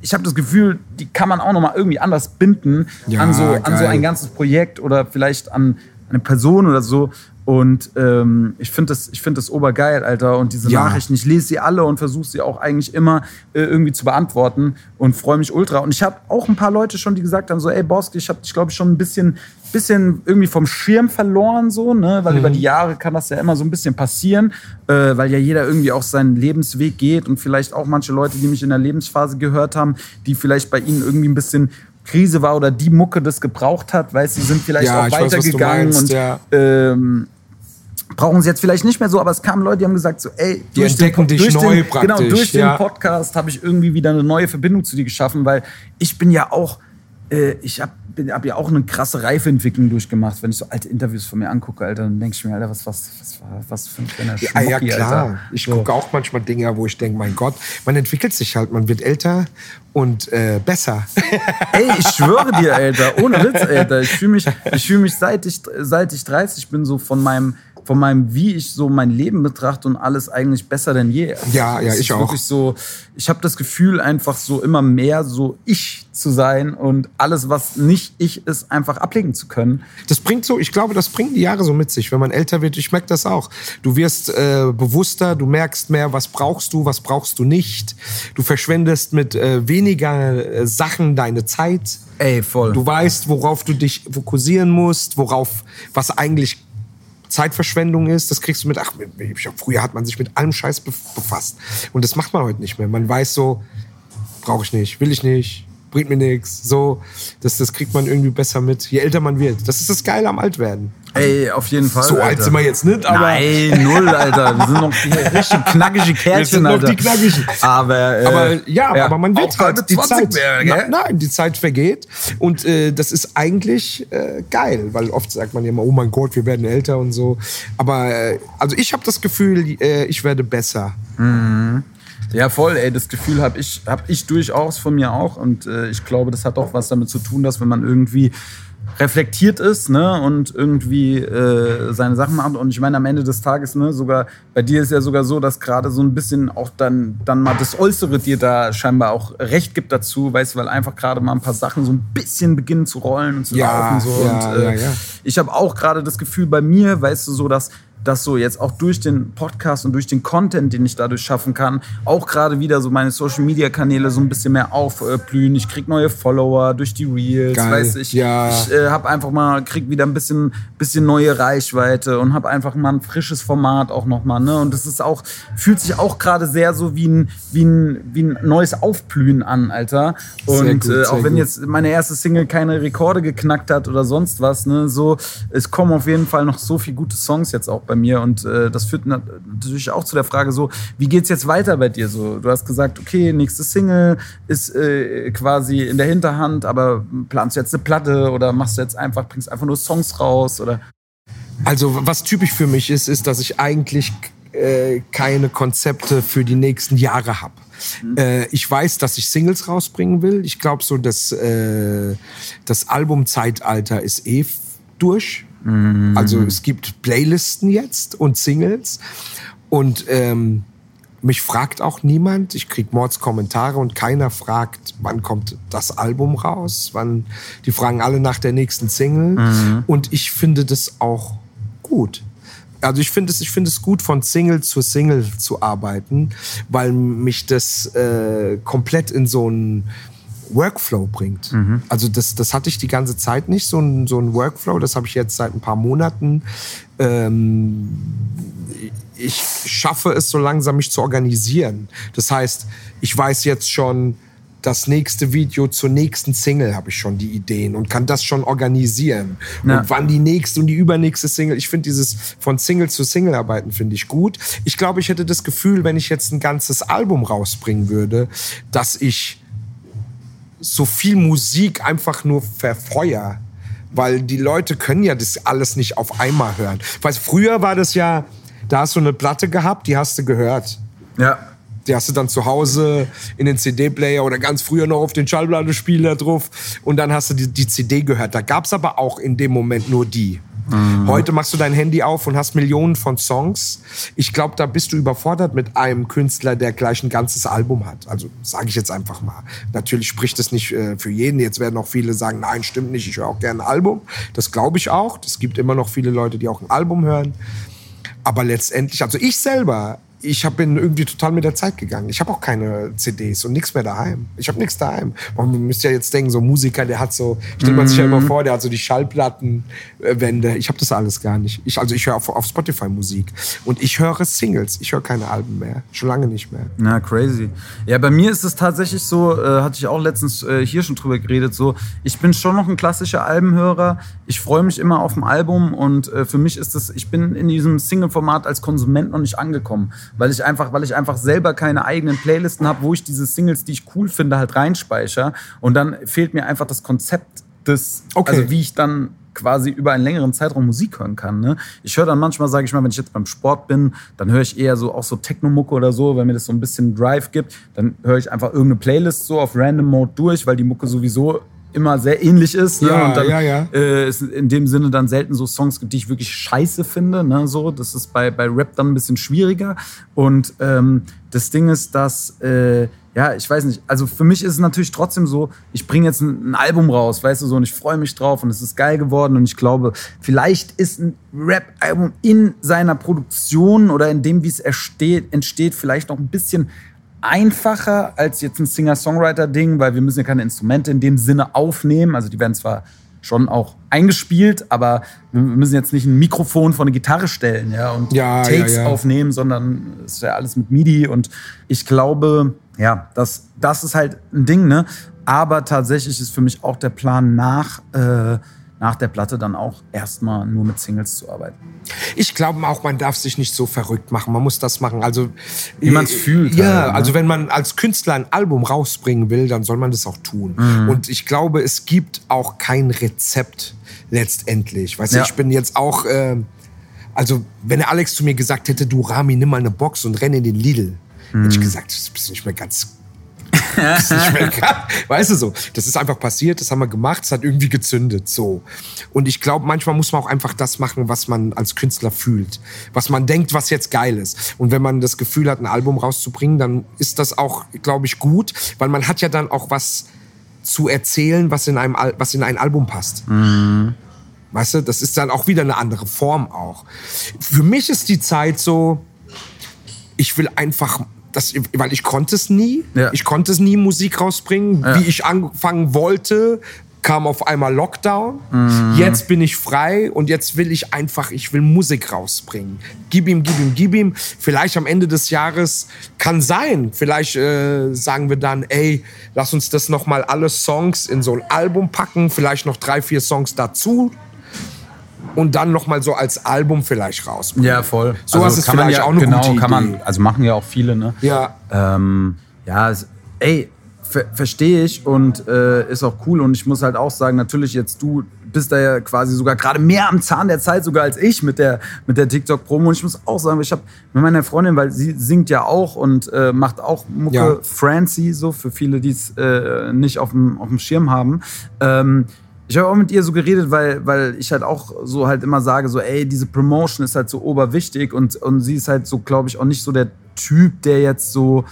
ich habe das Gefühl, die kann man auch nochmal irgendwie anders binden Ja, an, so, an so ein ganzes Projekt oder vielleicht an eine Person oder so. Und ähm, ich finde das, ich find das obergeil, Alter. Und diese Ja. Nachrichten, ich lese sie alle und versuche sie auch eigentlich immer äh, irgendwie zu beantworten und freue mich ultra. Und ich habe auch ein paar Leute schon, die gesagt haben, so, ey Bosk, ich habe dich, glaube ich, schon ein bisschen, bisschen irgendwie vom Schirm verloren, so, ne? Weil über die Jahre kann das ja immer so ein bisschen passieren, äh, weil ja jeder irgendwie auch seinen Lebensweg geht und vielleicht auch manche Leute, die mich in der Lebensphase gehört haben, die vielleicht bei ihnen irgendwie ein bisschen Krise war oder die Mucke das gebraucht hat, weißt sie sind vielleicht Ja, auch weiß, weitergegangen meinst, und ja. ähm, brauchen sie jetzt vielleicht nicht mehr so, aber es kamen Leute, die haben gesagt, so, ey, Die durch den, entdecken dich durch neu den, praktisch, Genau, durch ja. den Podcast habe ich irgendwie wieder eine neue Verbindung zu dir geschaffen, weil ich bin ja auch, äh, ich habe hab ja auch eine krasse Reifeentwicklung durchgemacht. Wenn ich so alte Interviews von mir angucke, Alter, dann denke ich mir, Alter, was, was, was, was für ein kleiner Ja, ja klar. Alter. Ich So. gucke auch manchmal Dinge, wo ich denke, mein Gott, man entwickelt sich halt, man wird älter und äh, besser. Ey, ich schwöre dir, Alter, ohne Witz, Alter. Ich fühle mich, ich fühl mich seit, ich, seit ich 30 bin, so von meinem, von meinem, wie ich so mein Leben betrachte und alles eigentlich besser denn je. Also Ja, ja, ich auch. So, ich habe das Gefühl, einfach so immer mehr so ich zu sein und alles, was nicht ich ist, einfach ablegen zu können. Das bringt so, ich glaube, das bringt die Jahre so mit sich, wenn man älter wird. Ich merke das auch. Du wirst äh, bewusster, du merkst mehr, was brauchst du, was brauchst du nicht. Du verschwendest mit äh, weniger äh, Sachen deine Zeit. Ey, voll. Du weißt, worauf du dich fokussieren musst, worauf, was eigentlich Zeitverschwendung ist. Das kriegst du mit, ach, früher hat man sich mit allem Scheiß bef- befasst. Und das macht man heute nicht mehr. Man weiß so, brauche ich nicht, will ich nicht. Bringt mir nichts. So, das, das kriegt man irgendwie besser mit, je älter man wird. Das ist das Geile am Altwerden. Ey, auf jeden Fall. So alt Alter. sind wir jetzt nicht, aber Nein, null, Alter. Wir sind noch die richtig knackige Kerlchen, wir sind noch Alter. die Knackigen. Aber, äh, Aber ja, aber man wird halt die 20 Zeit. mehr? Na, nein, die Zeit vergeht und äh, das ist eigentlich äh, geil, weil oft sagt man ja immer, oh mein Gott, wir werden älter und so. Aber äh, also ich habe das Gefühl, äh, ich werde besser. Ja, voll, ey. Das Gefühl habe ich, hab ich durchaus von mir auch. Und äh, ich glaube, das hat auch was damit zu tun, dass wenn man irgendwie reflektiert ist ne, und irgendwie äh, seine Sachen macht. Und ich meine, am Ende des Tages, ne, sogar bei dir ist ja sogar so, dass gerade so ein bisschen auch dann, dann mal das Äußere dir da scheinbar auch recht gibt dazu, weißt du, weil einfach gerade mal ein paar Sachen so ein bisschen beginnen zu rollen und zu Ja, laufen. So. ja, und, äh, ja, ja. ich habe auch gerade das Gefühl bei mir, weißt du, so dass dass so jetzt auch durch den Podcast und durch den Content, den ich dadurch schaffen kann, auch gerade wieder so meine Social Media Kanäle so ein bisschen mehr aufblühen. Ich krieg neue Follower durch die Reels, Geil, weiß ich. ja. Ich äh, habe einfach mal krieg wieder ein bisschen bisschen neue Reichweite und habe einfach mal ein frisches Format auch noch mal, ne? Und das ist auch fühlt sich auch gerade sehr so wie ein wie ein wie ein neues Aufblühen an, Alter. Und gut, äh, auch wenn gut. jetzt meine erste Single keine Rekorde geknackt hat oder sonst was, ne, so, es kommen auf jeden Fall noch so viele gute Songs jetzt auch bei mir und äh, das führt nat- natürlich auch zu der Frage so, wie geht's jetzt weiter bei dir so? Du hast gesagt, okay, nächste Single ist äh, quasi in der Hinterhand, aber planst du jetzt eine Platte oder machst du jetzt einfach, bringst einfach nur Songs raus oder? Also was typisch für mich ist, ist, dass ich eigentlich äh, keine Konzepte für die nächsten Jahre habe. Äh, ich weiß, dass ich Singles rausbringen will. Ich glaube so, dass äh, das Albumzeitalter ist eh f- durch. Also es gibt Playlisten jetzt und Singles und ähm, mich fragt auch niemand. Ich krieg Mords Kommentare und keiner fragt, wann kommt das Album raus. Wann, die fragen alle nach der nächsten Single. Und ich finde das auch gut. Also ich finde es, ich finde es gut, von Single zu Single zu arbeiten, weil mich das äh, komplett in so einen Workflow bringt. Also das, das hatte ich die ganze Zeit nicht, so ein, so ein Workflow. Das habe ich jetzt seit ein paar Monaten. Ähm, ich schaffe es so langsam, mich zu organisieren. Das heißt, ich weiß jetzt schon, das nächste Video zur nächsten Single habe ich schon die Ideen und kann das schon organisieren. Ja. Und wann die nächste und die übernächste Single. Ich finde dieses von Single zu Single arbeiten finde ich gut. Ich glaube, ich hätte das Gefühl, wenn ich jetzt ein ganzes Album rausbringen würde, dass ich so viel Musik einfach nur verfeuer. Weil die Leute können ja das alles nicht auf einmal hören. Weil früher war das ja, da hast du eine Platte gehabt, die hast du gehört. Ja. Die hast du dann zu Hause in den CD-Player oder ganz früher noch auf den Schallplattenspieler drauf und dann hast du die, die CD gehört. Da gab's aber auch in dem Moment nur die. Heute machst du dein Handy auf und hast Millionen von Songs. Ich glaube, da bist du überfordert mit einem Künstler, der gleich ein ganzes Album hat. Also sage ich jetzt einfach mal. Natürlich spricht das nicht äh, für jeden. Jetzt werden auch viele sagen, nein, stimmt nicht, ich höre auch gerne ein Album. Das glaube ich auch. Es gibt immer noch viele Leute, die auch ein Album hören. Aber letztendlich, also ich selber, ich hab, bin irgendwie total mit der Zeit gegangen. Ich habe auch keine CDs und nichts mehr daheim. Ich habe nichts daheim. Man müsste ja jetzt denken, so ein Musiker, der hat so, stellt man sich ja immer vor, der hat so die Schallplattenwände. Ich habe das alles gar nicht. Ich, also ich höre auf, auf Spotify Musik und ich höre Singles. Ich höre keine Alben mehr. Schon lange nicht mehr. Na, crazy. Ja, bei mir ist es tatsächlich so, äh, hatte ich auch letztens äh, hier schon drüber geredet, so, ich bin schon noch ein klassischer Albenhörer. Ich freue mich immer auf ein Album und äh, für mich ist es, ich bin in diesem Single-Format als Konsument noch nicht angekommen, weil ich einfach, weil ich einfach selber keine eigenen Playlisten habe, wo ich diese Singles, die ich cool finde, halt reinspeichere. Und dann fehlt mir einfach das Konzept des, Okay. also wie ich dann quasi über einen längeren Zeitraum Musik hören kann. Ne? Ich höre dann manchmal, sage ich mal, wenn ich jetzt beim Sport bin, dann höre ich eher so auch so Techno-Mucke oder so, wenn mir das so ein bisschen Drive gibt, dann höre ich einfach irgendeine Playlist so auf Random Mode durch, weil die Mucke sowieso immer sehr ähnlich ist. Ne? Ja, und dann ja, ja. Äh, es in dem Sinne dann selten so Songs gibt, die ich wirklich scheiße finde. Ne? So, das ist bei, bei Rap dann ein bisschen schwieriger. Und ähm, das Ding ist, dass, äh, ja, ich weiß nicht, also für mich ist es natürlich trotzdem so, ich bringe jetzt ein, ein Album raus, weißt du, so, und ich freue mich drauf und es ist geil geworden und ich glaube, vielleicht ist ein Rap-Album in seiner Produktion oder in dem, wie es entsteht, vielleicht noch ein bisschen einfacher als jetzt ein Singer-Songwriter-Ding, weil wir müssen ja keine Instrumente in dem Sinne aufnehmen. Also die werden zwar schon auch eingespielt, aber wir müssen jetzt nicht ein Mikrofon vor eine Gitarre stellen ja, und Ja, Takes ja, ja. aufnehmen, sondern es ist ja alles mit MIDI und ich glaube, ja, das, das ist halt ein Ding, ne? Aber tatsächlich ist für mich auch der Plan nach, äh, nach der Platte dann auch erstmal nur mit Singles zu arbeiten. Ich glaube auch, man darf sich nicht so verrückt machen. Man muss das machen. Also Wie man's äh, fühlt Ja, halt, ne? also wenn man als Künstler ein Album rausbringen will, dann soll man das auch tun. Mhm. Und ich glaube, es gibt auch kein Rezept letztendlich. Weißt du, Ja. ich bin jetzt auch, ähm, also wenn der Alex zu mir gesagt hätte, du Rami, nimm mal eine Box und renn in den Lidl, hätte Mhm. ich gesagt, das bist nicht mehr ganz bist nicht mehr ganz, weißt du so, das ist einfach passiert, das haben wir gemacht, es hat irgendwie gezündet, so. Und ich glaube, manchmal muss man auch einfach das machen, was man als Künstler fühlt, was man denkt, was jetzt geil ist. Und wenn man das Gefühl hat, ein Album rauszubringen, dann ist das auch, glaube ich, gut, weil man hat ja dann auch was zu erzählen, was in einem, Al- was in ein Album passt. Weißt du, das ist dann auch wieder eine andere Form auch. Für mich ist die Zeit so, ich will einfach, das, weil ich konnte es nie. Ja. Ich konnte es nie Musik rausbringen, Ja. wie ich anfangen wollte. Kam auf einmal Lockdown. Mhm. Jetzt bin ich frei und jetzt will ich einfach, ich will Musik rausbringen. Gib ihm, gib ihm, gib ihm. Vielleicht am Ende des Jahres kann sein. Vielleicht äh, sagen wir dann, ey, lass uns das noch mal alle Songs in so ein Album packen. Vielleicht noch drei, vier Songs dazu und dann noch mal so als Album vielleicht rausbringen. Ja, voll. Sowas ist kann man vielleicht ja, auch eine genau, gute kann man, Idee. also machen ja auch viele, ne? Ja. Ähm, ja, ey, ver verstehe ich und äh, ist auch cool. Und ich muss halt auch sagen, natürlich jetzt du bist da ja quasi sogar gerade mehr am Zahn der Zeit sogar als ich mit der, mit der TikTok-Promo. Und ich muss auch sagen, ich habe mit meiner Freundin, weil sie singt ja auch und äh, macht auch Mucke, Ja. Francie, so für viele, die es äh, nicht auf dem auf dem Schirm haben. Ähm, ich habe auch mit ihr so geredet, weil, weil ich halt auch so halt immer sage, so, ey, diese Promotion ist halt so oberwichtig und, und sie ist halt so, glaube ich, auch nicht so der Typ, der jetzt so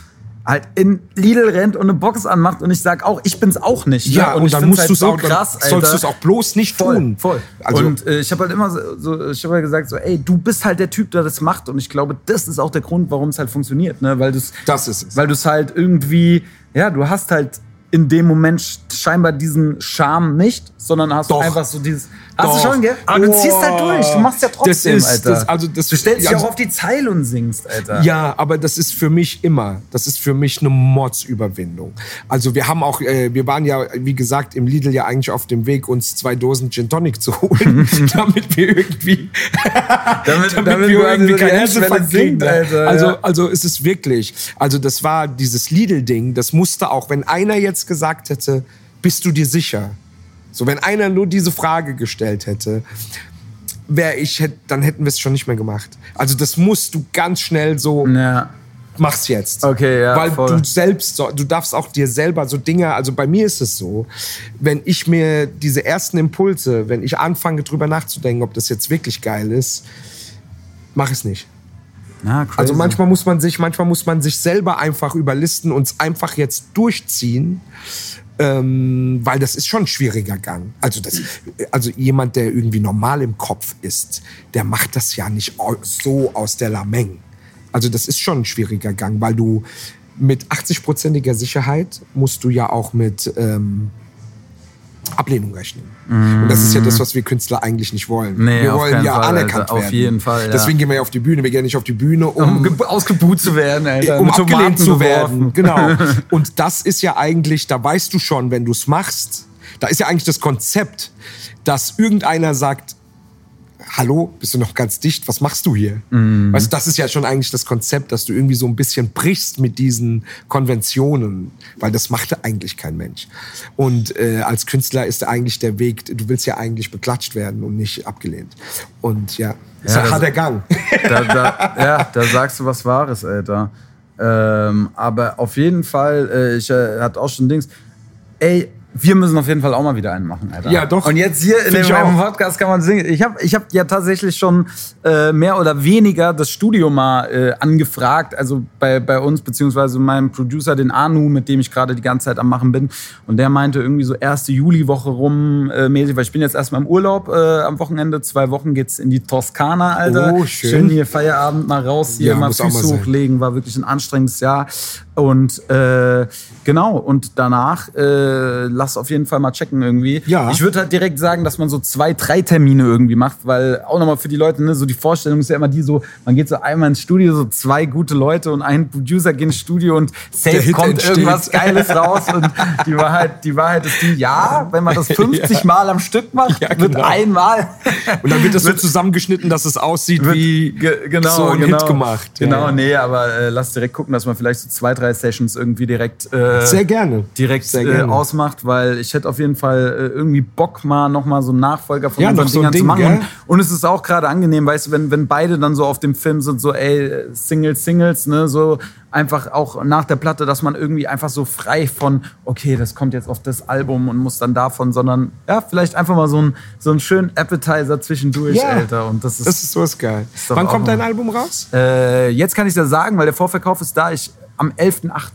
halt in Lidl rennt und eine Box anmacht und ich sag auch, ich bin's auch nicht. ne? Ja, und, ich dann musst halt du es so auch, krass, dann sollst du es auch bloß nicht Voll, tun. voll. Also, und äh, ich habe halt immer so, so ich habe halt gesagt so, ey, du bist halt der Typ, der das macht und ich glaube, das ist auch der Grund, warum es halt funktioniert, ne, weil du Das ist es. weil du es halt irgendwie, ja, du hast halt in dem Moment scheinbar diesen Charme nicht, sondern hast Doch. einfach so dieses. Hast Doch. du schon, gell? Aber du ziehst halt durch. Du machst ja trotzdem, Das ist- Alter. das- also das- du stellst dich ja, auch auf die Zeile und singst, Alter. Ja, aber das ist für mich immer, das ist für mich eine Mordsüberwindung. Also wir haben auch, äh, wir waren ja, wie gesagt, im Lidl ja eigentlich auf dem Weg, uns zwei Dosen Gin Tonic zu holen, damit wir irgendwie, Damit- damit, damit wir du irgendwie die kein Hemmschwelle Herzinfarkt kriegen. sinkt, Alter, also, ja. also ist es wirklich, also das war dieses Lidl-Ding, das musste auch, wenn einer jetzt gesagt hätte, bist du dir sicher? So, wenn einer nur diese Frage gestellt hätte, wäre ich, dann hätten wir es schon nicht mehr gemacht. Also das musst du ganz schnell so, Ja. mach's jetzt. Okay, ja, Weil voll. du selbst, du darfst auch dir selber so Dinge, also bei mir ist es so, wenn ich mir diese ersten Impulse, wenn ich anfange drüber nachzudenken, ob das jetzt wirklich geil ist, mach es nicht. Ja. Also manchmal muss man sich, manchmal muss man sich selber einfach überlisten und es einfach jetzt durchziehen. Ähm, weil das ist schon ein schwieriger Gang. Also, das, also jemand, der irgendwie normal im Kopf ist, der macht das ja nicht so aus der Lameng. Also das ist schon ein schwieriger Gang, weil du mit 80-prozentiger Sicherheit musst du ja auch mit ähm, Ablehnung rechnen. Und das ist ja das, was wir Künstler eigentlich nicht wollen. Nee, wir auf wollen ja Fall, anerkannt Alter. Auf werden. jeden Fall, ja. Deswegen gehen wir ja auf die Bühne. Wir gehen nicht auf die Bühne, um, um ge- ausgebuht zu werden, Alter. um mit Tomaten abgelehnt zu werden. Genau. Und das ist ja eigentlich, da weißt du schon, wenn du es machst, da ist ja eigentlich das Konzept, dass irgendeiner sagt, Hallo, bist du noch ganz dicht? Was machst du hier? Mhm. Weißt du, das ist ja schon eigentlich das Konzept, dass du irgendwie so ein bisschen brichst mit diesen Konventionen, weil das machte eigentlich kein Mensch. Und äh, als Künstler ist eigentlich der Weg, du willst ja eigentlich beklatscht werden und nicht abgelehnt. Und ja, ist Ja, ein das- harter Gang. da, da, ja, da sagst du was Wahres, Alter. Ähm, aber auf jeden Fall, äh, ich äh, hatte auch schon Dings. Ey, wir müssen auf jeden Fall auch mal wieder einen machen, Alter. Ja, doch. Und jetzt hier in dem Podcast kann man singen. Ich habe ich hab ja tatsächlich schon äh, mehr oder weniger das Studio mal äh, angefragt. Also bei, bei uns, beziehungsweise meinem Producer, den Anu, mit dem ich gerade die ganze Zeit am Machen bin. Und der meinte irgendwie so erste Juliwoche rum äh, mäßig, weil ich bin jetzt erstmal im Urlaub äh, am Wochenende. Zwei Wochen geht's in die Toskana, Alter. Oh, schön. hier Feierabend mal raus, hier Ja, mal Füße hochlegen. War wirklich ein anstrengendes Jahr. Und äh, genau, und danach äh, lass auf jeden Fall mal checken irgendwie. Ja. Ich würde halt direkt sagen, dass man so zwei, drei Termine irgendwie macht, weil auch nochmal für die Leute, ne, so die Vorstellung ist ja immer die so, man geht so einmal ins Studio, so zwei gute Leute und ein Producer gehen ins Studio und safe kommt entsteht. irgendwas Geiles raus und die Wahrheit, die Wahrheit ist die, ja, wenn man das 50 Mal am Stück macht, Ja, wird genau. einmal Und dann wird das so zusammengeschnitten, dass es aussieht wird wie ge- genau, so ein genau, Hit gemacht. Genau, Ja. nee, aber äh, lass direkt gucken, dass man vielleicht so zwei, drei Sessions irgendwie direkt äh, Sehr gerne. direkt Sehr äh, gerne. ausmacht, weil ich hätte auf jeden Fall äh, irgendwie Bock mal nochmal so einen Nachfolger von Ja, unseren noch so Dingern zu Ding, machen. gell? Und, es ist auch gerade angenehm, weißt du, wenn, wenn beide dann so auf dem Film sind, so ey, Singles, Singles, ne, so einfach auch nach der Platte, dass man irgendwie einfach so frei von, okay, das kommt jetzt auf das Album und muss dann davon, sondern ja, vielleicht einfach mal so ein so einen schönen Appetizer zwischendurch, Ja. Alter. Und das ist, Das ist sowas geil. doch Wann kommt dein Album raus? äh, jetzt kann ich ja sagen, weil der Vorverkauf ist da. Ich am 11.8.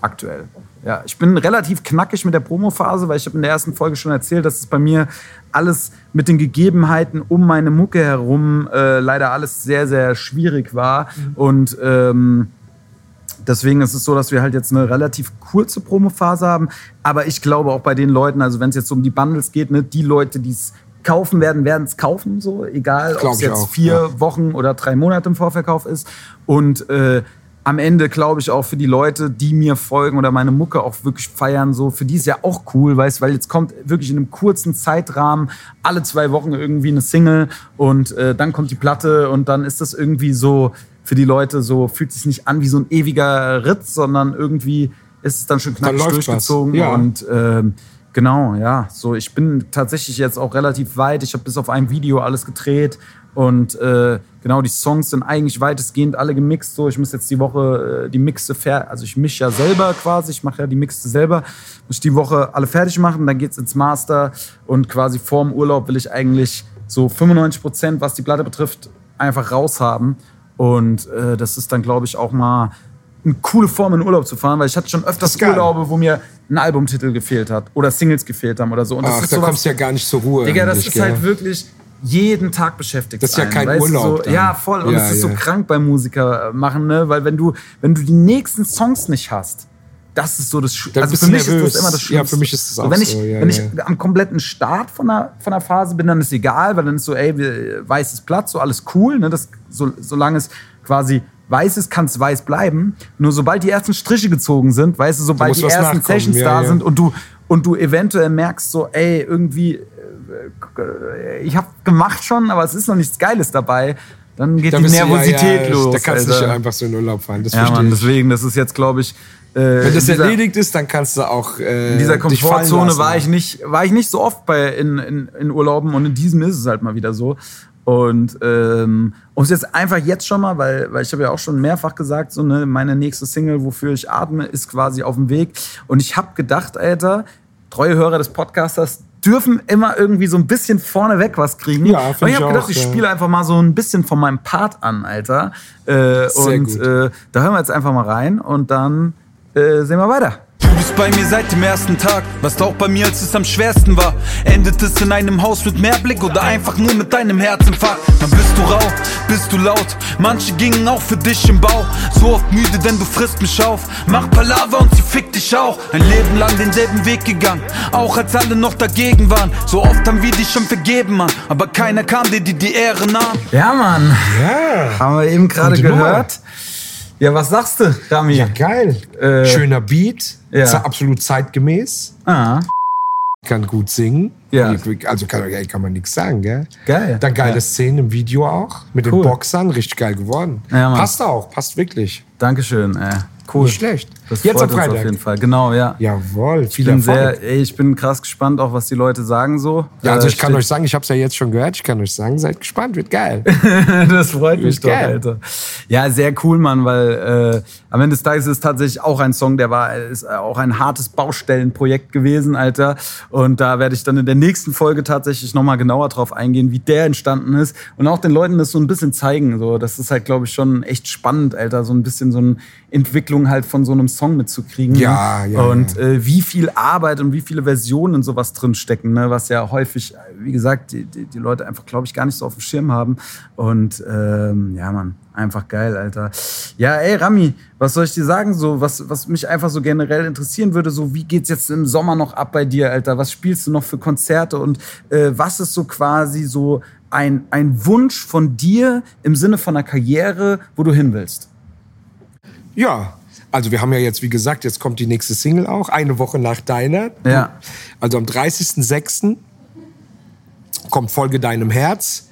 aktuell. Ja, ich bin relativ knackig mit der Promophase, weil ich habe in der ersten Folge schon erzählt, dass es bei mir alles mit den Gegebenheiten um meine Mucke herum äh, leider alles sehr, sehr schwierig war. Und ähm, Deswegen ist es so, dass wir halt jetzt eine relativ kurze Promophase haben. Aber ich glaube auch bei den Leuten, also wenn es jetzt um die Bundles geht, ne, die Leute, die es kaufen werden, werden es kaufen, so egal, ob es jetzt auch, vier ja. Wochen oder drei Monate im Vorverkauf ist. Und äh, am Ende glaube ich auch für die Leute, die mir folgen oder meine Mucke auch wirklich feiern, so für die ist ja auch cool, weißt, weil jetzt kommt wirklich in einem kurzen Zeitrahmen alle zwei Wochen irgendwie eine Single und äh, dann kommt die Platte und dann ist das irgendwie so für die Leute so fühlt sich nicht an wie so ein ewiger Ritt, sondern irgendwie ist es dann schon läuft was. durchgezogen Ja. und ähm, Genau, ja. So, ich bin tatsächlich jetzt auch relativ weit. Ich habe bis auf ein Video alles gedreht und äh, genau die Songs sind eigentlich weitestgehend alle gemixt. So, ich muss jetzt die Woche äh, die Mixe fer, also ich mische ja selber quasi. Ich mache ja die Mixe selber. Muss ich die Woche alle fertig machen. Dann geht's ins Master und quasi vorm Urlaub will ich eigentlich so 95 Prozent, was die Platte betrifft, einfach raushaben. Und äh, das ist dann, glaube ich, auch mal eine coole Form, in Urlaub zu fahren, weil ich hatte schon öfters. Urlaube, wo mir ein Albumtitel gefehlt hat oder Singles gefehlt haben oder so. Und das Ach, ist da sowas- kommst du ja gar nicht zur Ruhe. Digga, das ist gell? halt wirklich jeden Tag beschäftigt. Das ist ja einen, kein Urlaub So, ja, voll. Und Ja, es ist so ja. krank beim Musiker machen, ne? Weil wenn du, wenn du die nächsten Songs nicht hast, das ist so das Sch Dann Also für mich nervös. ist das immer das Ja, Schlimmste. für mich ist das So, auch wenn ich, so, ja, wenn ich ja. am kompletten Start von der, von der Phase bin, dann ist egal, weil dann ist so, ey, weißes Blatt, so alles cool, ne? Das, so, solange es quasi weiß ist, kann es weiß bleiben. Nur sobald die ersten Striche gezogen sind, weißt du, sobald die ersten Sessions ja, da ja. sind und du, und du eventuell merkst so, ey, irgendwie, äh, ich habe gemacht schon, aber es ist noch nichts Geiles dabei, dann geht Da die du- ja, Nervosität ja, los. Da kannst du nicht einfach so in Urlaub fahren. Das ja, verstehe Mann, deswegen, das ist jetzt, glaube ich, äh, Wenn das dieser- erledigt ist, dann kannst du auch äh, in dieser Komfortzone war ich nicht, war ich nicht so oft bei in, in, in Urlauben und in diesem ist es halt mal wieder so. Und ähm, um es jetzt einfach jetzt schon mal, weil, weil ich habe ja auch schon mehrfach gesagt, so ne, meine nächste Single, wofür ich atme, ist quasi auf dem Weg. Und ich habe gedacht, Alter, treue Hörer des Podcasters dürfen immer irgendwie so ein bisschen vorneweg was kriegen. Ja, und ich habe gedacht, auch, ich ja. spiele einfach mal so ein bisschen von meinem Part an, Alter. Äh, und äh, da hören wir jetzt einfach mal rein und dann äh, sehen wir weiter. Du bist bei mir seit dem ersten Tag, warst auch bei mir, als es am schwersten war. Endet es in einem Haus mit Mehrblick oder einfach nur mit deinem Herzinfarkt? Dann bist du rau, bist du laut, manche gingen auch für dich im Bau. So oft müde, denn du frisst mich auf. Mach Palaver und sie fickt dich auch. Ein Leben lang denselben Weg gegangen, auch als alle noch dagegen waren. So oft haben wir dich schon vergeben, Mann, aber keiner kam dir die, die Ehre nahm. Ja, Mann. Ja, Haben wir eben gerade gehört. Ja, was sagst du, Rami? ja, geil. Äh, Schöner Beat, ja. ist absolut zeitgemäß. Ah, Kann gut singen. Ja. Also kann, kann man nichts sagen, gell? Geil. Dann geile Ja. Szenen im Video auch. Mit Cool. den Boxern, richtig geil geworden. Ja, passt auch, passt wirklich. Dankeschön. Äh, cool. Nicht schlecht. Das Jetzt freut am Freitag. auf jeden Fall. Genau, ja. Jawohl, Ich bin sehr, ey, ich bin krass gespannt, auch was die Leute sagen so. ja, also Äh, ich kann euch sagen, ich habe es ja jetzt schon gehört, ich kann euch sagen, seid gespannt, wird geil. das freut mich Ist doch, geil. Alter. Ja, sehr cool, Mann, weil äh, am Ende des Tages ist es tatsächlich auch ein Song, der war ist auch ein hartes Baustellenprojekt gewesen, Alter. Und da werde ich dann in der nächsten Folge tatsächlich nochmal genauer drauf eingehen, wie der entstanden ist und auch den Leuten das so ein bisschen zeigen. So, das ist halt, glaube ich, schon echt spannend, Alter. So ein bisschen so eine Entwicklung halt von so einem Song mitzukriegen. Ja, ja, Und. Äh, wie viel Arbeit und wie viele Versionen in sowas drinstecken, ne? was ja häufig, wie gesagt, die, die, die Leute einfach, glaube ich, gar nicht so auf dem Schirm haben. Und ähm, ja, Mann, einfach geil, Alter. Ja, ey, Rami, was soll ich dir sagen? So, was, was mich einfach so generell interessieren würde, so wie geht's jetzt im Sommer noch ab bei dir, Alter? Was spielst du noch für Konzerte und äh, was ist so quasi so ein, ein Wunsch von dir im Sinne von einer Karriere, wo du hin willst? Ja, also wir haben ja jetzt, wie gesagt, jetzt kommt die nächste Single auch, eine Woche nach deiner. Ja. Also am 30.06. kommt Folge deinem Herz.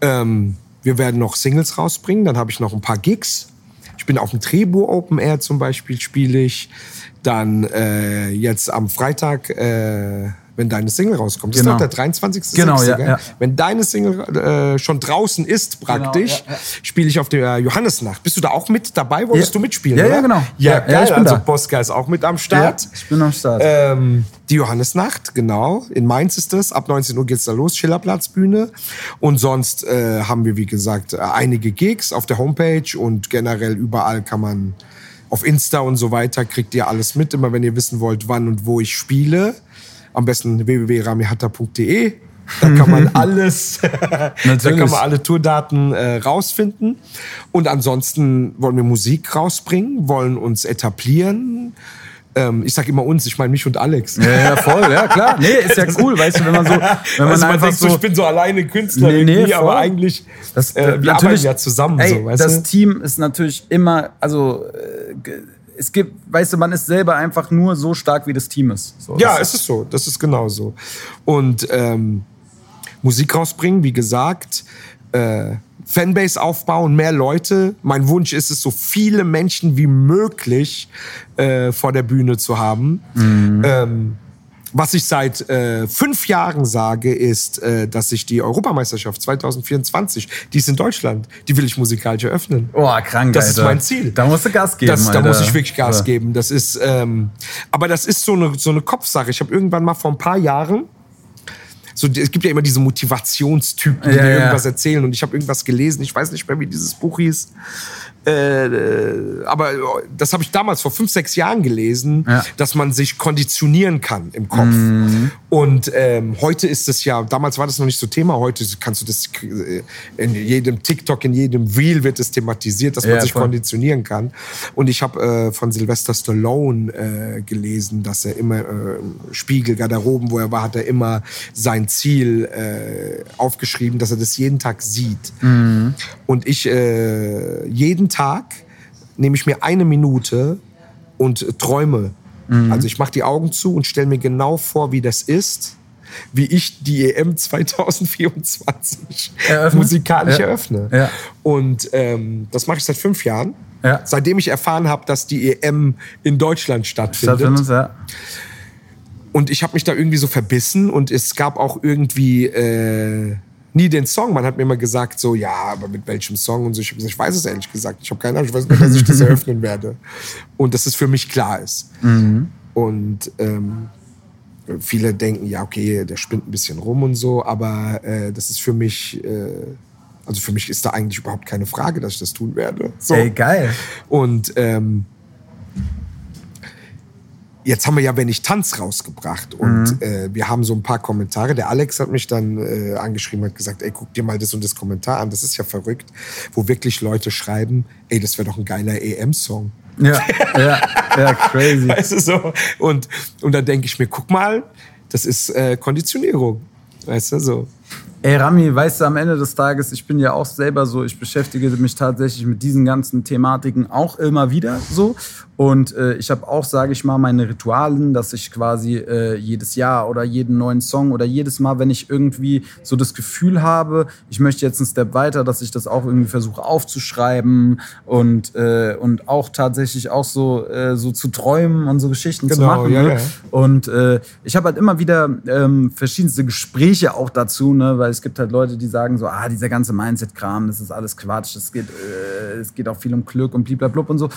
Ähm, wir werden noch Singles rausbringen, dann habe ich noch ein paar Gigs. Ich bin auf dem Trebur Open Air zum Beispiel, spiele ich. Dann äh, jetzt am Freitag, äh, wenn deine Single rauskommt. Das Genau. ist doch der 23. Genau, ja, ja. Wenn deine Single äh, schon draußen ist, praktisch, ja, ja. spiele ich auf der Johannesnacht. Bist du da auch mit dabei? Wolltest Ja. du mitspielen? Ja, ja, oder? genau. Ja, Ja, ja, geil. ich bin also da. Bosca ist auch mit am Start. ich bin am Start. Ähm, die Johannesnacht, genau. In Mainz ist das. Ab 19 Uhr geht's da los, Schillerplatzbühne. Und sonst äh, haben wir, wie gesagt, äh, einige Gigs auf der Homepage und generell überall kann man auf Insta und so weiter kriegt ihr alles mit. Immer wenn ihr wissen wollt, wann und wo ich spiele. Am besten www.ramihatta.de. Da kann man alles, da Natürlich. kann man alle Tourdaten äh, rausfinden. Und ansonsten wollen wir Musik rausbringen, wollen uns etablieren. Ähm, ich sage immer uns, ich meine mich und Alex. ja, ja, voll, ja, klar. Nee, ist ja cool, weißt du, wenn man so, wenn man also man einfach denkt so, ich bin so alleine Künstler Nee, nee, aber eigentlich, Das, äh, wir arbeiten ja zusammen, ey, so, das du? Team ist natürlich immer, also äh, es gibt, weißt du, man ist selber einfach nur so stark, wie das Team ist. So, Ja, es ist so. Das ist genau so. Und ähm, Musik rausbringen, wie gesagt, äh, Fanbase aufbauen, mehr Leute. Mein Wunsch ist es, so viele Menschen wie möglich äh, vor der Bühne zu haben. Ähm, was ich seit äh, fünf Jahren sage, ist, äh, dass ich die Europameisterschaft 2024, die ist in Deutschland, die will ich musikalisch eröffnen. Oh, krank, Das Alter. ist mein Ziel. Da musst du Gas geben, Das, da muss ich wirklich Gas Ja. geben. Das ist, ähm, aber das ist so eine, so eine Kopfsache. Ich habe irgendwann mal vor ein paar Jahren, so, es gibt ja immer diese Motivationstypen, die Ja, dir ja. irgendwas erzählen. Und ich habe irgendwas gelesen, ich weiß nicht mehr, wie dieses Buch hieß. Äh, äh, aber das habe ich damals vor fünf, sechs Jahren gelesen, Ja. dass man sich konditionieren kann im Kopf. Mhm. Und ähm, heute ist es ja, damals war das noch nicht so Thema, heute kannst du das äh, in jedem TikTok, in jedem Reel wird es thematisiert, dass man Ja, sich voll. konditionieren kann. Und ich habe äh, von Sylvester Stallone äh, gelesen, dass er immer äh, im Spiegel, Garderoben, wo er war, hat er immer sein Ziel äh, aufgeschrieben, dass er das jeden Tag sieht. Und ich äh, jeden Tag nehme ich mir eine Minute und träume. Also ich mache die Augen zu und stelle mir genau vor, wie das ist, wie ich die EM 2024 Eröffne? musikalisch Ja. eröffne. Ja. Und ähm, das mache ich seit fünf Jahren. Ja. Seitdem ich erfahren habe, dass die EM in Deutschland stattfindet. Stattfindet. Und ich habe mich da irgendwie so verbissen und es gab auch irgendwie äh, nie den Song. Man hat mir immer gesagt, so, ja, aber mit welchem Song und so. Ich habe gesagt, ich weiß es ehrlich gesagt. Ich habe keine Ahnung, ich weiß nur, dass ich das eröffnen werde. Und dass es für mich klar ist. Und ähm, viele denken, ja, okay, der spinnt ein bisschen rum und so, aber äh, das ist für mich, äh, also für mich ist da eigentlich überhaupt keine Frage, dass ich das tun werde. So. Ey, geil. Und ähm, jetzt haben wir ja Wenn ich tanz rausgebracht und äh, wir haben so ein paar Kommentare. Der Alex hat mich dann äh, angeschrieben, hat gesagt, ey, guck dir mal das und das Kommentar an. Das ist ja verrückt, wo wirklich Leute schreiben, ey, das wäre doch ein geiler EM-Song. Ja, ja, ja, crazy. Weißt du so? Und, und dann denke ich mir, guck mal, das ist äh, Konditionierung. Weißt du, so. Ey, Rami, weißt du, am Ende des Tages, ich bin ja auch selber so, ich beschäftige mich tatsächlich mit diesen ganzen Thematiken auch immer wieder so. Und äh, ich habe auch, sage ich mal, meine Ritualen, dass ich quasi äh, jedes Jahr oder jeden neuen Song oder jedes Mal, wenn ich irgendwie so das Gefühl habe, ich möchte jetzt einen Step weiter, dass ich das auch irgendwie versuche aufzuschreiben und, äh, und auch tatsächlich auch so, äh, so zu träumen und so Geschichten zu Genau, machen. ja, ne? ja. Und äh, ich habe halt immer wieder ähm, verschiedenste Gespräche auch dazu, ne? weil es gibt halt Leute, die sagen so, ah, dieser ganze Mindset-Kram, das ist alles Quatsch, es geht, äh, es geht auch viel um Glück und blablabla und so.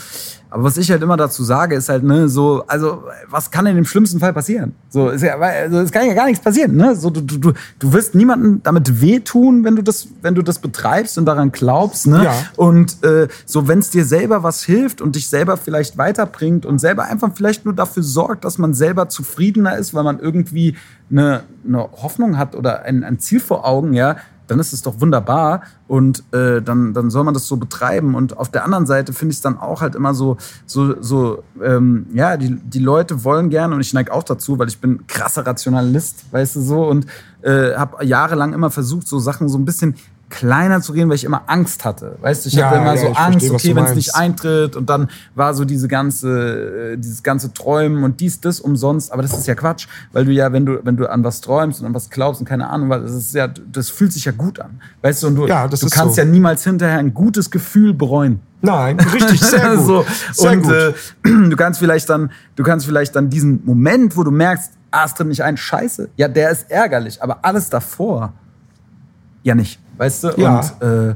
Aber was ich halt immer immer dazu sage, ist halt, ne, so, also, was kann in dem schlimmsten Fall passieren? So, ist ja, also, es kann ja gar nichts passieren, ne? So, du, du, du, wirst niemandem damit wehtun, wenn du das, wenn du das betreibst und daran glaubst, ne? Ja. Und äh, so, wenn es dir selber was hilft und dich selber vielleicht weiterbringt und selber einfach vielleicht nur dafür sorgt, dass man selber zufriedener ist, weil man irgendwie eine, eine Hoffnung hat oder ein, ein Ziel vor Augen, ja, dann ist es doch wunderbar und äh, dann, dann soll man das so betreiben. Und auf der anderen Seite finde ich es dann auch halt immer so, so, so ähm, ja, die, die Leute wollen gerne und ich neige auch dazu, weil ich bin krasser Rationalist, weißt du so, und äh, habe jahrelang immer versucht, so Sachen so ein bisschen kleiner zu reden, weil ich immer Angst hatte. Weißt du, ich Ja, hatte immer ja, so Angst, verstehe, okay, wenn es nicht eintritt und dann war so diese ganze, äh, dieses ganze Träumen und dies, das umsonst. Aber das ist ja Quatsch, weil du ja, wenn du, wenn du an was träumst und an was glaubst und keine Ahnung, weil das ist ja, das fühlt sich ja gut an. Weißt du, und du, Ja, du kannst so. ja niemals hinterher ein gutes Gefühl bereuen. Nein, richtig, sehr gut. so. Sehr und gut. Äh, du kannst vielleicht dann, du kannst vielleicht dann diesen Moment, wo du merkst, ah, es tritt nicht ein, scheiße, ja, der ist ärgerlich, aber alles davor ja nicht, weißt du? Ja. Und äh,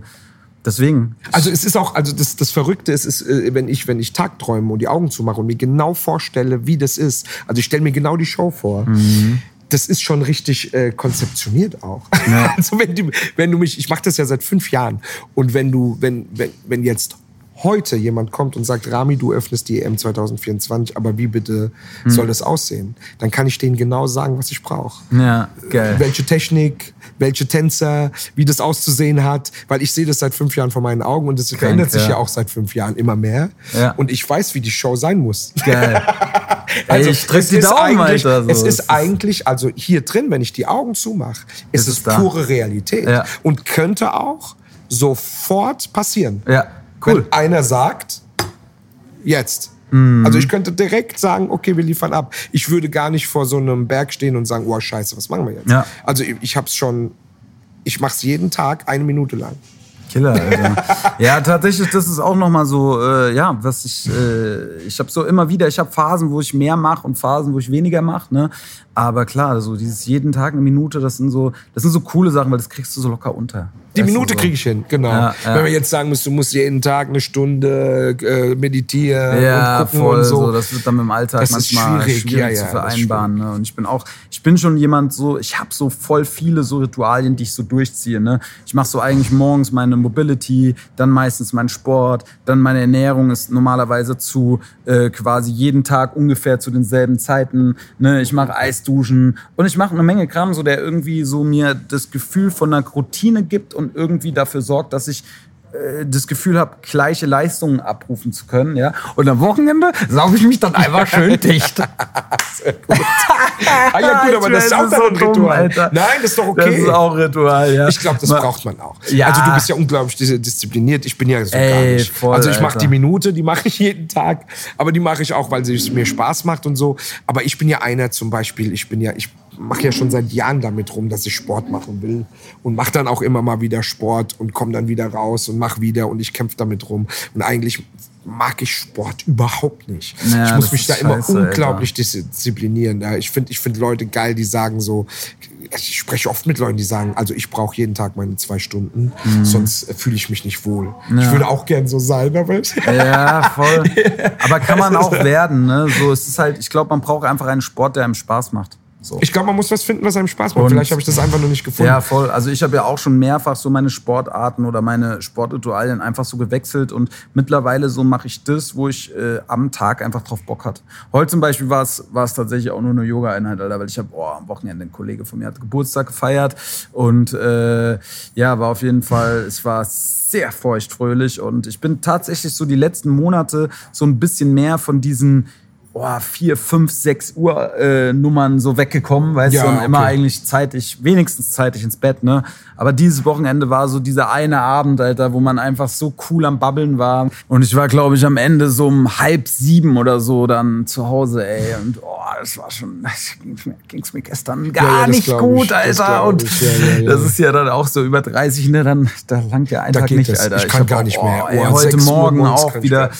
deswegen. Also es ist auch, also das, das Verrückte ist, ist äh, wenn ich, wenn ich Tagträume und die Augen zumache und mir genau vorstelle, wie das ist. Also ich stelle mir genau die Show vor. Mhm. Das ist schon richtig äh, konzeptioniert auch. Also wenn du, wenn du mich, ich mache das ja seit fünf Jahren und wenn du, wenn, wenn, wenn jetzt heute jemand kommt und sagt, Rami, du öffnest die EM 2024, aber wie bitte Mhm. soll das aussehen? Dann kann ich denen genau sagen, was ich brauche Ja, geil. welche Technik, welche Tänzer, wie das auszusehen hat, weil ich sehe das seit fünf Jahren vor meinen Augen und es verändert sich ja. auch seit fünf Jahren immer mehr. Ja. Und ich weiß, wie die Show sein muss. Geil. Ey, ich drück die ist Daumen, Alter, so. es ist ist- eigentlich, also hier drin, wenn ich die Augen zumache, ist Es es ist da. pure Realität Ja. und könnte auch sofort passieren. Ja, cool. Wenn einer sagt, jetzt. Mhm. Also ich könnte direkt sagen, okay, wir liefern ab. Ich würde gar nicht vor so einem Berg stehen und sagen, oh scheiße, was machen wir jetzt? Ja. Also ich, ich habe es schon, ich mache es jeden Tag eine Minute lang. Killer, Alter. ja, tatsächlich, das ist auch noch mal so, äh, ja, was ich, äh, ich habe so immer wieder, ich habe Phasen, wo ich mehr mache und Phasen, wo ich weniger mache, ne? Aber klar, so dieses jeden Tag eine Minute, das sind so, das sind so coole Sachen, weil das kriegst du so locker unter. Die Weißt Minute so. kriege ich hin, genau. Ja, ja. Wenn wir jetzt sagen müssen, du musst jeden Tag eine Stunde äh, meditieren Ja, und gucken voll und so. so. Das wird dann mit dem Alltag Das manchmal schwierig, schwierig, zu vereinbaren. Ne? Und ich bin auch, ich bin schon jemand so, ich habe so voll viele so Ritualien, die ich so durchziehe. Ne? Ich mache so eigentlich morgens meine Mobility, dann meistens meinen Sport, dann meine Ernährung ist normalerweise zu äh, quasi jeden Tag ungefähr zu denselben Zeiten. Ne? Ich mache Eisduschen und ich mache eine Menge Kram, so der irgendwie so mir das Gefühl von einer Routine gibt und irgendwie dafür sorgt, dass ich äh, das Gefühl habe, gleiche Leistungen abrufen zu können, ja. Und am Wochenende sauge ich mich dann einfach schön dicht. Ah ja gut, aber das ist auch so dann ein dumm, Ritual. Alter. Nein, das ist doch okay. Das ist auch Ritual, ja. Ich glaube, das Ma- braucht man auch. Ja. Also du bist ja unglaublich dis- diszipliniert. Ich bin ja so gar Ey, nicht. voll, also ich mache die Minute, die mache ich jeden Tag, aber die mache ich auch, weil es mir Spaß macht und so. Aber ich bin ja einer zum Beispiel. Ich bin ja, ich mache ja schon seit Jahren damit rum, dass ich Sport machen will und mache dann auch immer mal wieder Sport und komme dann wieder raus und mache wieder und ich kämpfe damit rum. Und eigentlich mag ich Sport überhaupt nicht. Ja, ich muss mich da immer scheiße, unglaublich disziplinieren. Ja, ich finde ich find Leute geil, die sagen so, ich spreche oft mit Leuten, die sagen, also ich brauche jeden Tag meine zwei Stunden, sonst fühle ich mich nicht wohl. Ich würde auch gern so sein, aber Ja, voll. Aber kann man auch werden, ne? So, es ist halt, ich glaube, man braucht einfach einen Sport, der einem Spaß macht. So. ich glaube, man muss was finden, was einem Spaß macht. Und- Vielleicht habe ich das einfach nur nicht gefunden. Ja, voll. Also ich habe ja auch schon mehrfach so meine Sportarten oder meine Sportritualien einfach so gewechselt und mittlerweile so mache ich das, wo ich äh, am Tag einfach drauf Bock hat. Heute zum Beispiel war es war es tatsächlich auch nur eine Yoga-Einheit, Alter, weil ich habe oh, am Wochenende ein Kollege von mir hat Geburtstag gefeiert und äh, ja, war auf jeden Fall, es war sehr feuchtfröhlich und ich bin tatsächlich so die letzten Monate so ein bisschen mehr von diesen oh, vier, fünf, sechs Uhr äh, Nummern so weggekommen, weißt Ja, du, und immer okay. eigentlich zeitig, wenigstens zeitig ins Bett, ne? Aber dieses Wochenende war so dieser eine Abend, Alter, wo man einfach so cool am Babbeln war. Und ich war, glaube ich, am Ende so um halb sieben oder so dann zu Hause, ey. Und oh, das war schon, das ging's mir, ging's mir gestern gar ja, das nicht gut, ich, Alter. Und ich, ja, ja, ja. das ist ja dann auch so über 30, ne? Dann, da langt ja ein Da Tag nicht, das. Alter. Ich kann gar nicht mehr. Oh, ey, heute 6 Uhr Morgen auch ich wieder gar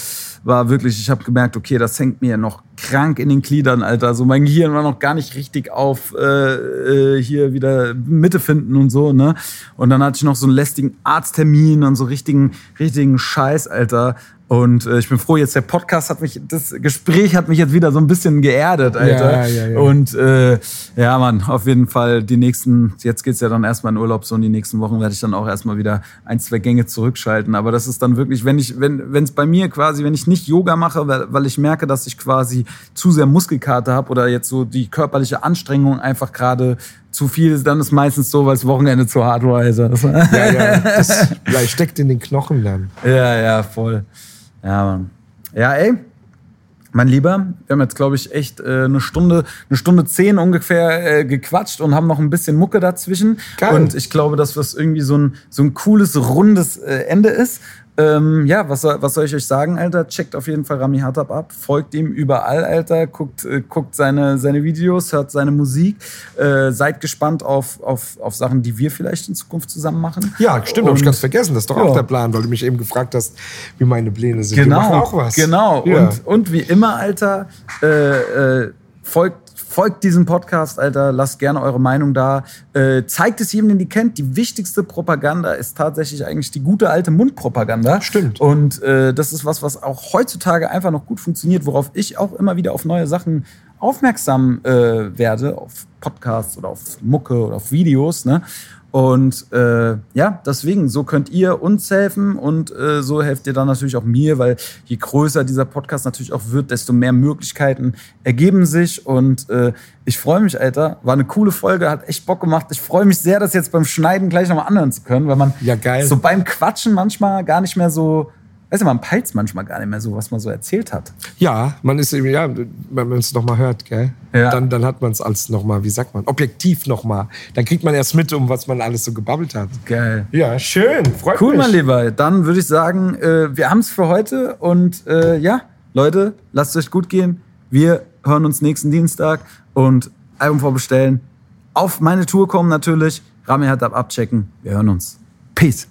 war wirklich, ich habe gemerkt, okay, das hängt mir noch krank in den Gliedern, Alter. So mein Gehirn war noch gar nicht richtig auf äh, äh, hier wieder Mitte finden und so, ne? Und dann hatte ich noch so einen lästigen Arzttermin und so richtigen, richtigen Scheiß, Alter. Und äh, ich bin froh, jetzt der Podcast hat mich, das Gespräch hat mich jetzt wieder so ein bisschen geerdet, Alter. Ja, ja, ja. Und äh, ja, Mann, auf jeden Fall die nächsten, jetzt geht's ja dann erstmal in Urlaub, so in die nächsten Wochen werde ich dann auch erstmal wieder ein, zwei Gänge zurückschalten. Aber das ist dann wirklich, wenn ich, wenn es bei mir quasi, wenn ich nicht Yoga mache, weil, weil ich merke, dass ich quasi zu sehr Muskelkater habe oder jetzt so die körperliche Anstrengung einfach gerade zu viel ist, dann ist meistens so, weil das Wochenende zu hart war. Also. Ja, ja, das steckt in den Knochen dann. Ja, ja, voll. Ja, Mann. Ja, ey. Mein Lieber, wir haben jetzt, glaube ich, echt äh, eine Stunde, eine Stunde zehn ungefähr äh, gequatscht und haben noch ein bisschen Mucke dazwischen. Geil. Und ich glaube, dass das irgendwie so ein, so ein cooles, rundes äh, Ende ist. Ähm, ja, was, soll- was soll ich euch sagen, Alter? Checkt auf jeden Fall Rami Hattab ab, folgt ihm überall, Alter, guckt, äh, guckt seine, seine Videos, hört seine Musik. Äh, seid gespannt auf, auf, auf Sachen, die wir vielleicht in Zukunft zusammen machen. Ja, stimmt, habe ich ganz vergessen. Das ist doch Ja. auch der Plan, weil du mich eben gefragt hast, wie meine Pläne sind. Wir Genau, machen auch was. genau. Ja. Und, und wie immer, Alter, äh, äh, folgt, folgt diesem Podcast, Alter. Lasst gerne eure Meinung da. Äh, zeigt es jedem, den ihr kennt. Die wichtigste Propaganda ist tatsächlich eigentlich die gute alte Mundpropaganda. Stimmt. Und äh, das ist was, was auch heutzutage einfach noch gut funktioniert, worauf ich auch immer wieder auf neue Sachen aufmerksam äh, werde, auf Podcasts oder auf Mucke oder auf Videos. Ne? Und äh, ja, deswegen, so könnt ihr uns helfen und äh, so helft ihr dann natürlich auch mir, weil je größer dieser Podcast natürlich auch wird, desto mehr Möglichkeiten ergeben sich. Und äh, ich freue mich, Alter. War eine coole Folge, hat echt Bock gemacht. Ich freue mich sehr, das jetzt beim Schneiden gleich nochmal anhören zu können, weil man Ja, so beim Quatschen manchmal gar nicht mehr so, weißt du, man peilt manchmal gar nicht mehr so, was man so erzählt hat. Ja, man ist eben, ja, wenn man es nochmal hört, gell? Ja. Dann, dann hat man es als nochmal, wie sagt man, objektiv nochmal. Dann kriegt man erst mit, um was man alles so gebabbelt hat. Geil. Ja, schön. Freut Cool, mich. mein Lieber. Dann würde ich sagen, äh, wir haben es für heute. Und äh, ja, Leute, lasst es euch gut gehen. Wir hören uns nächsten Dienstag und Album vorbestellen. Auf meine Tour kommen natürlich. Rami hat ab abchecken. Wir hören uns. Peace.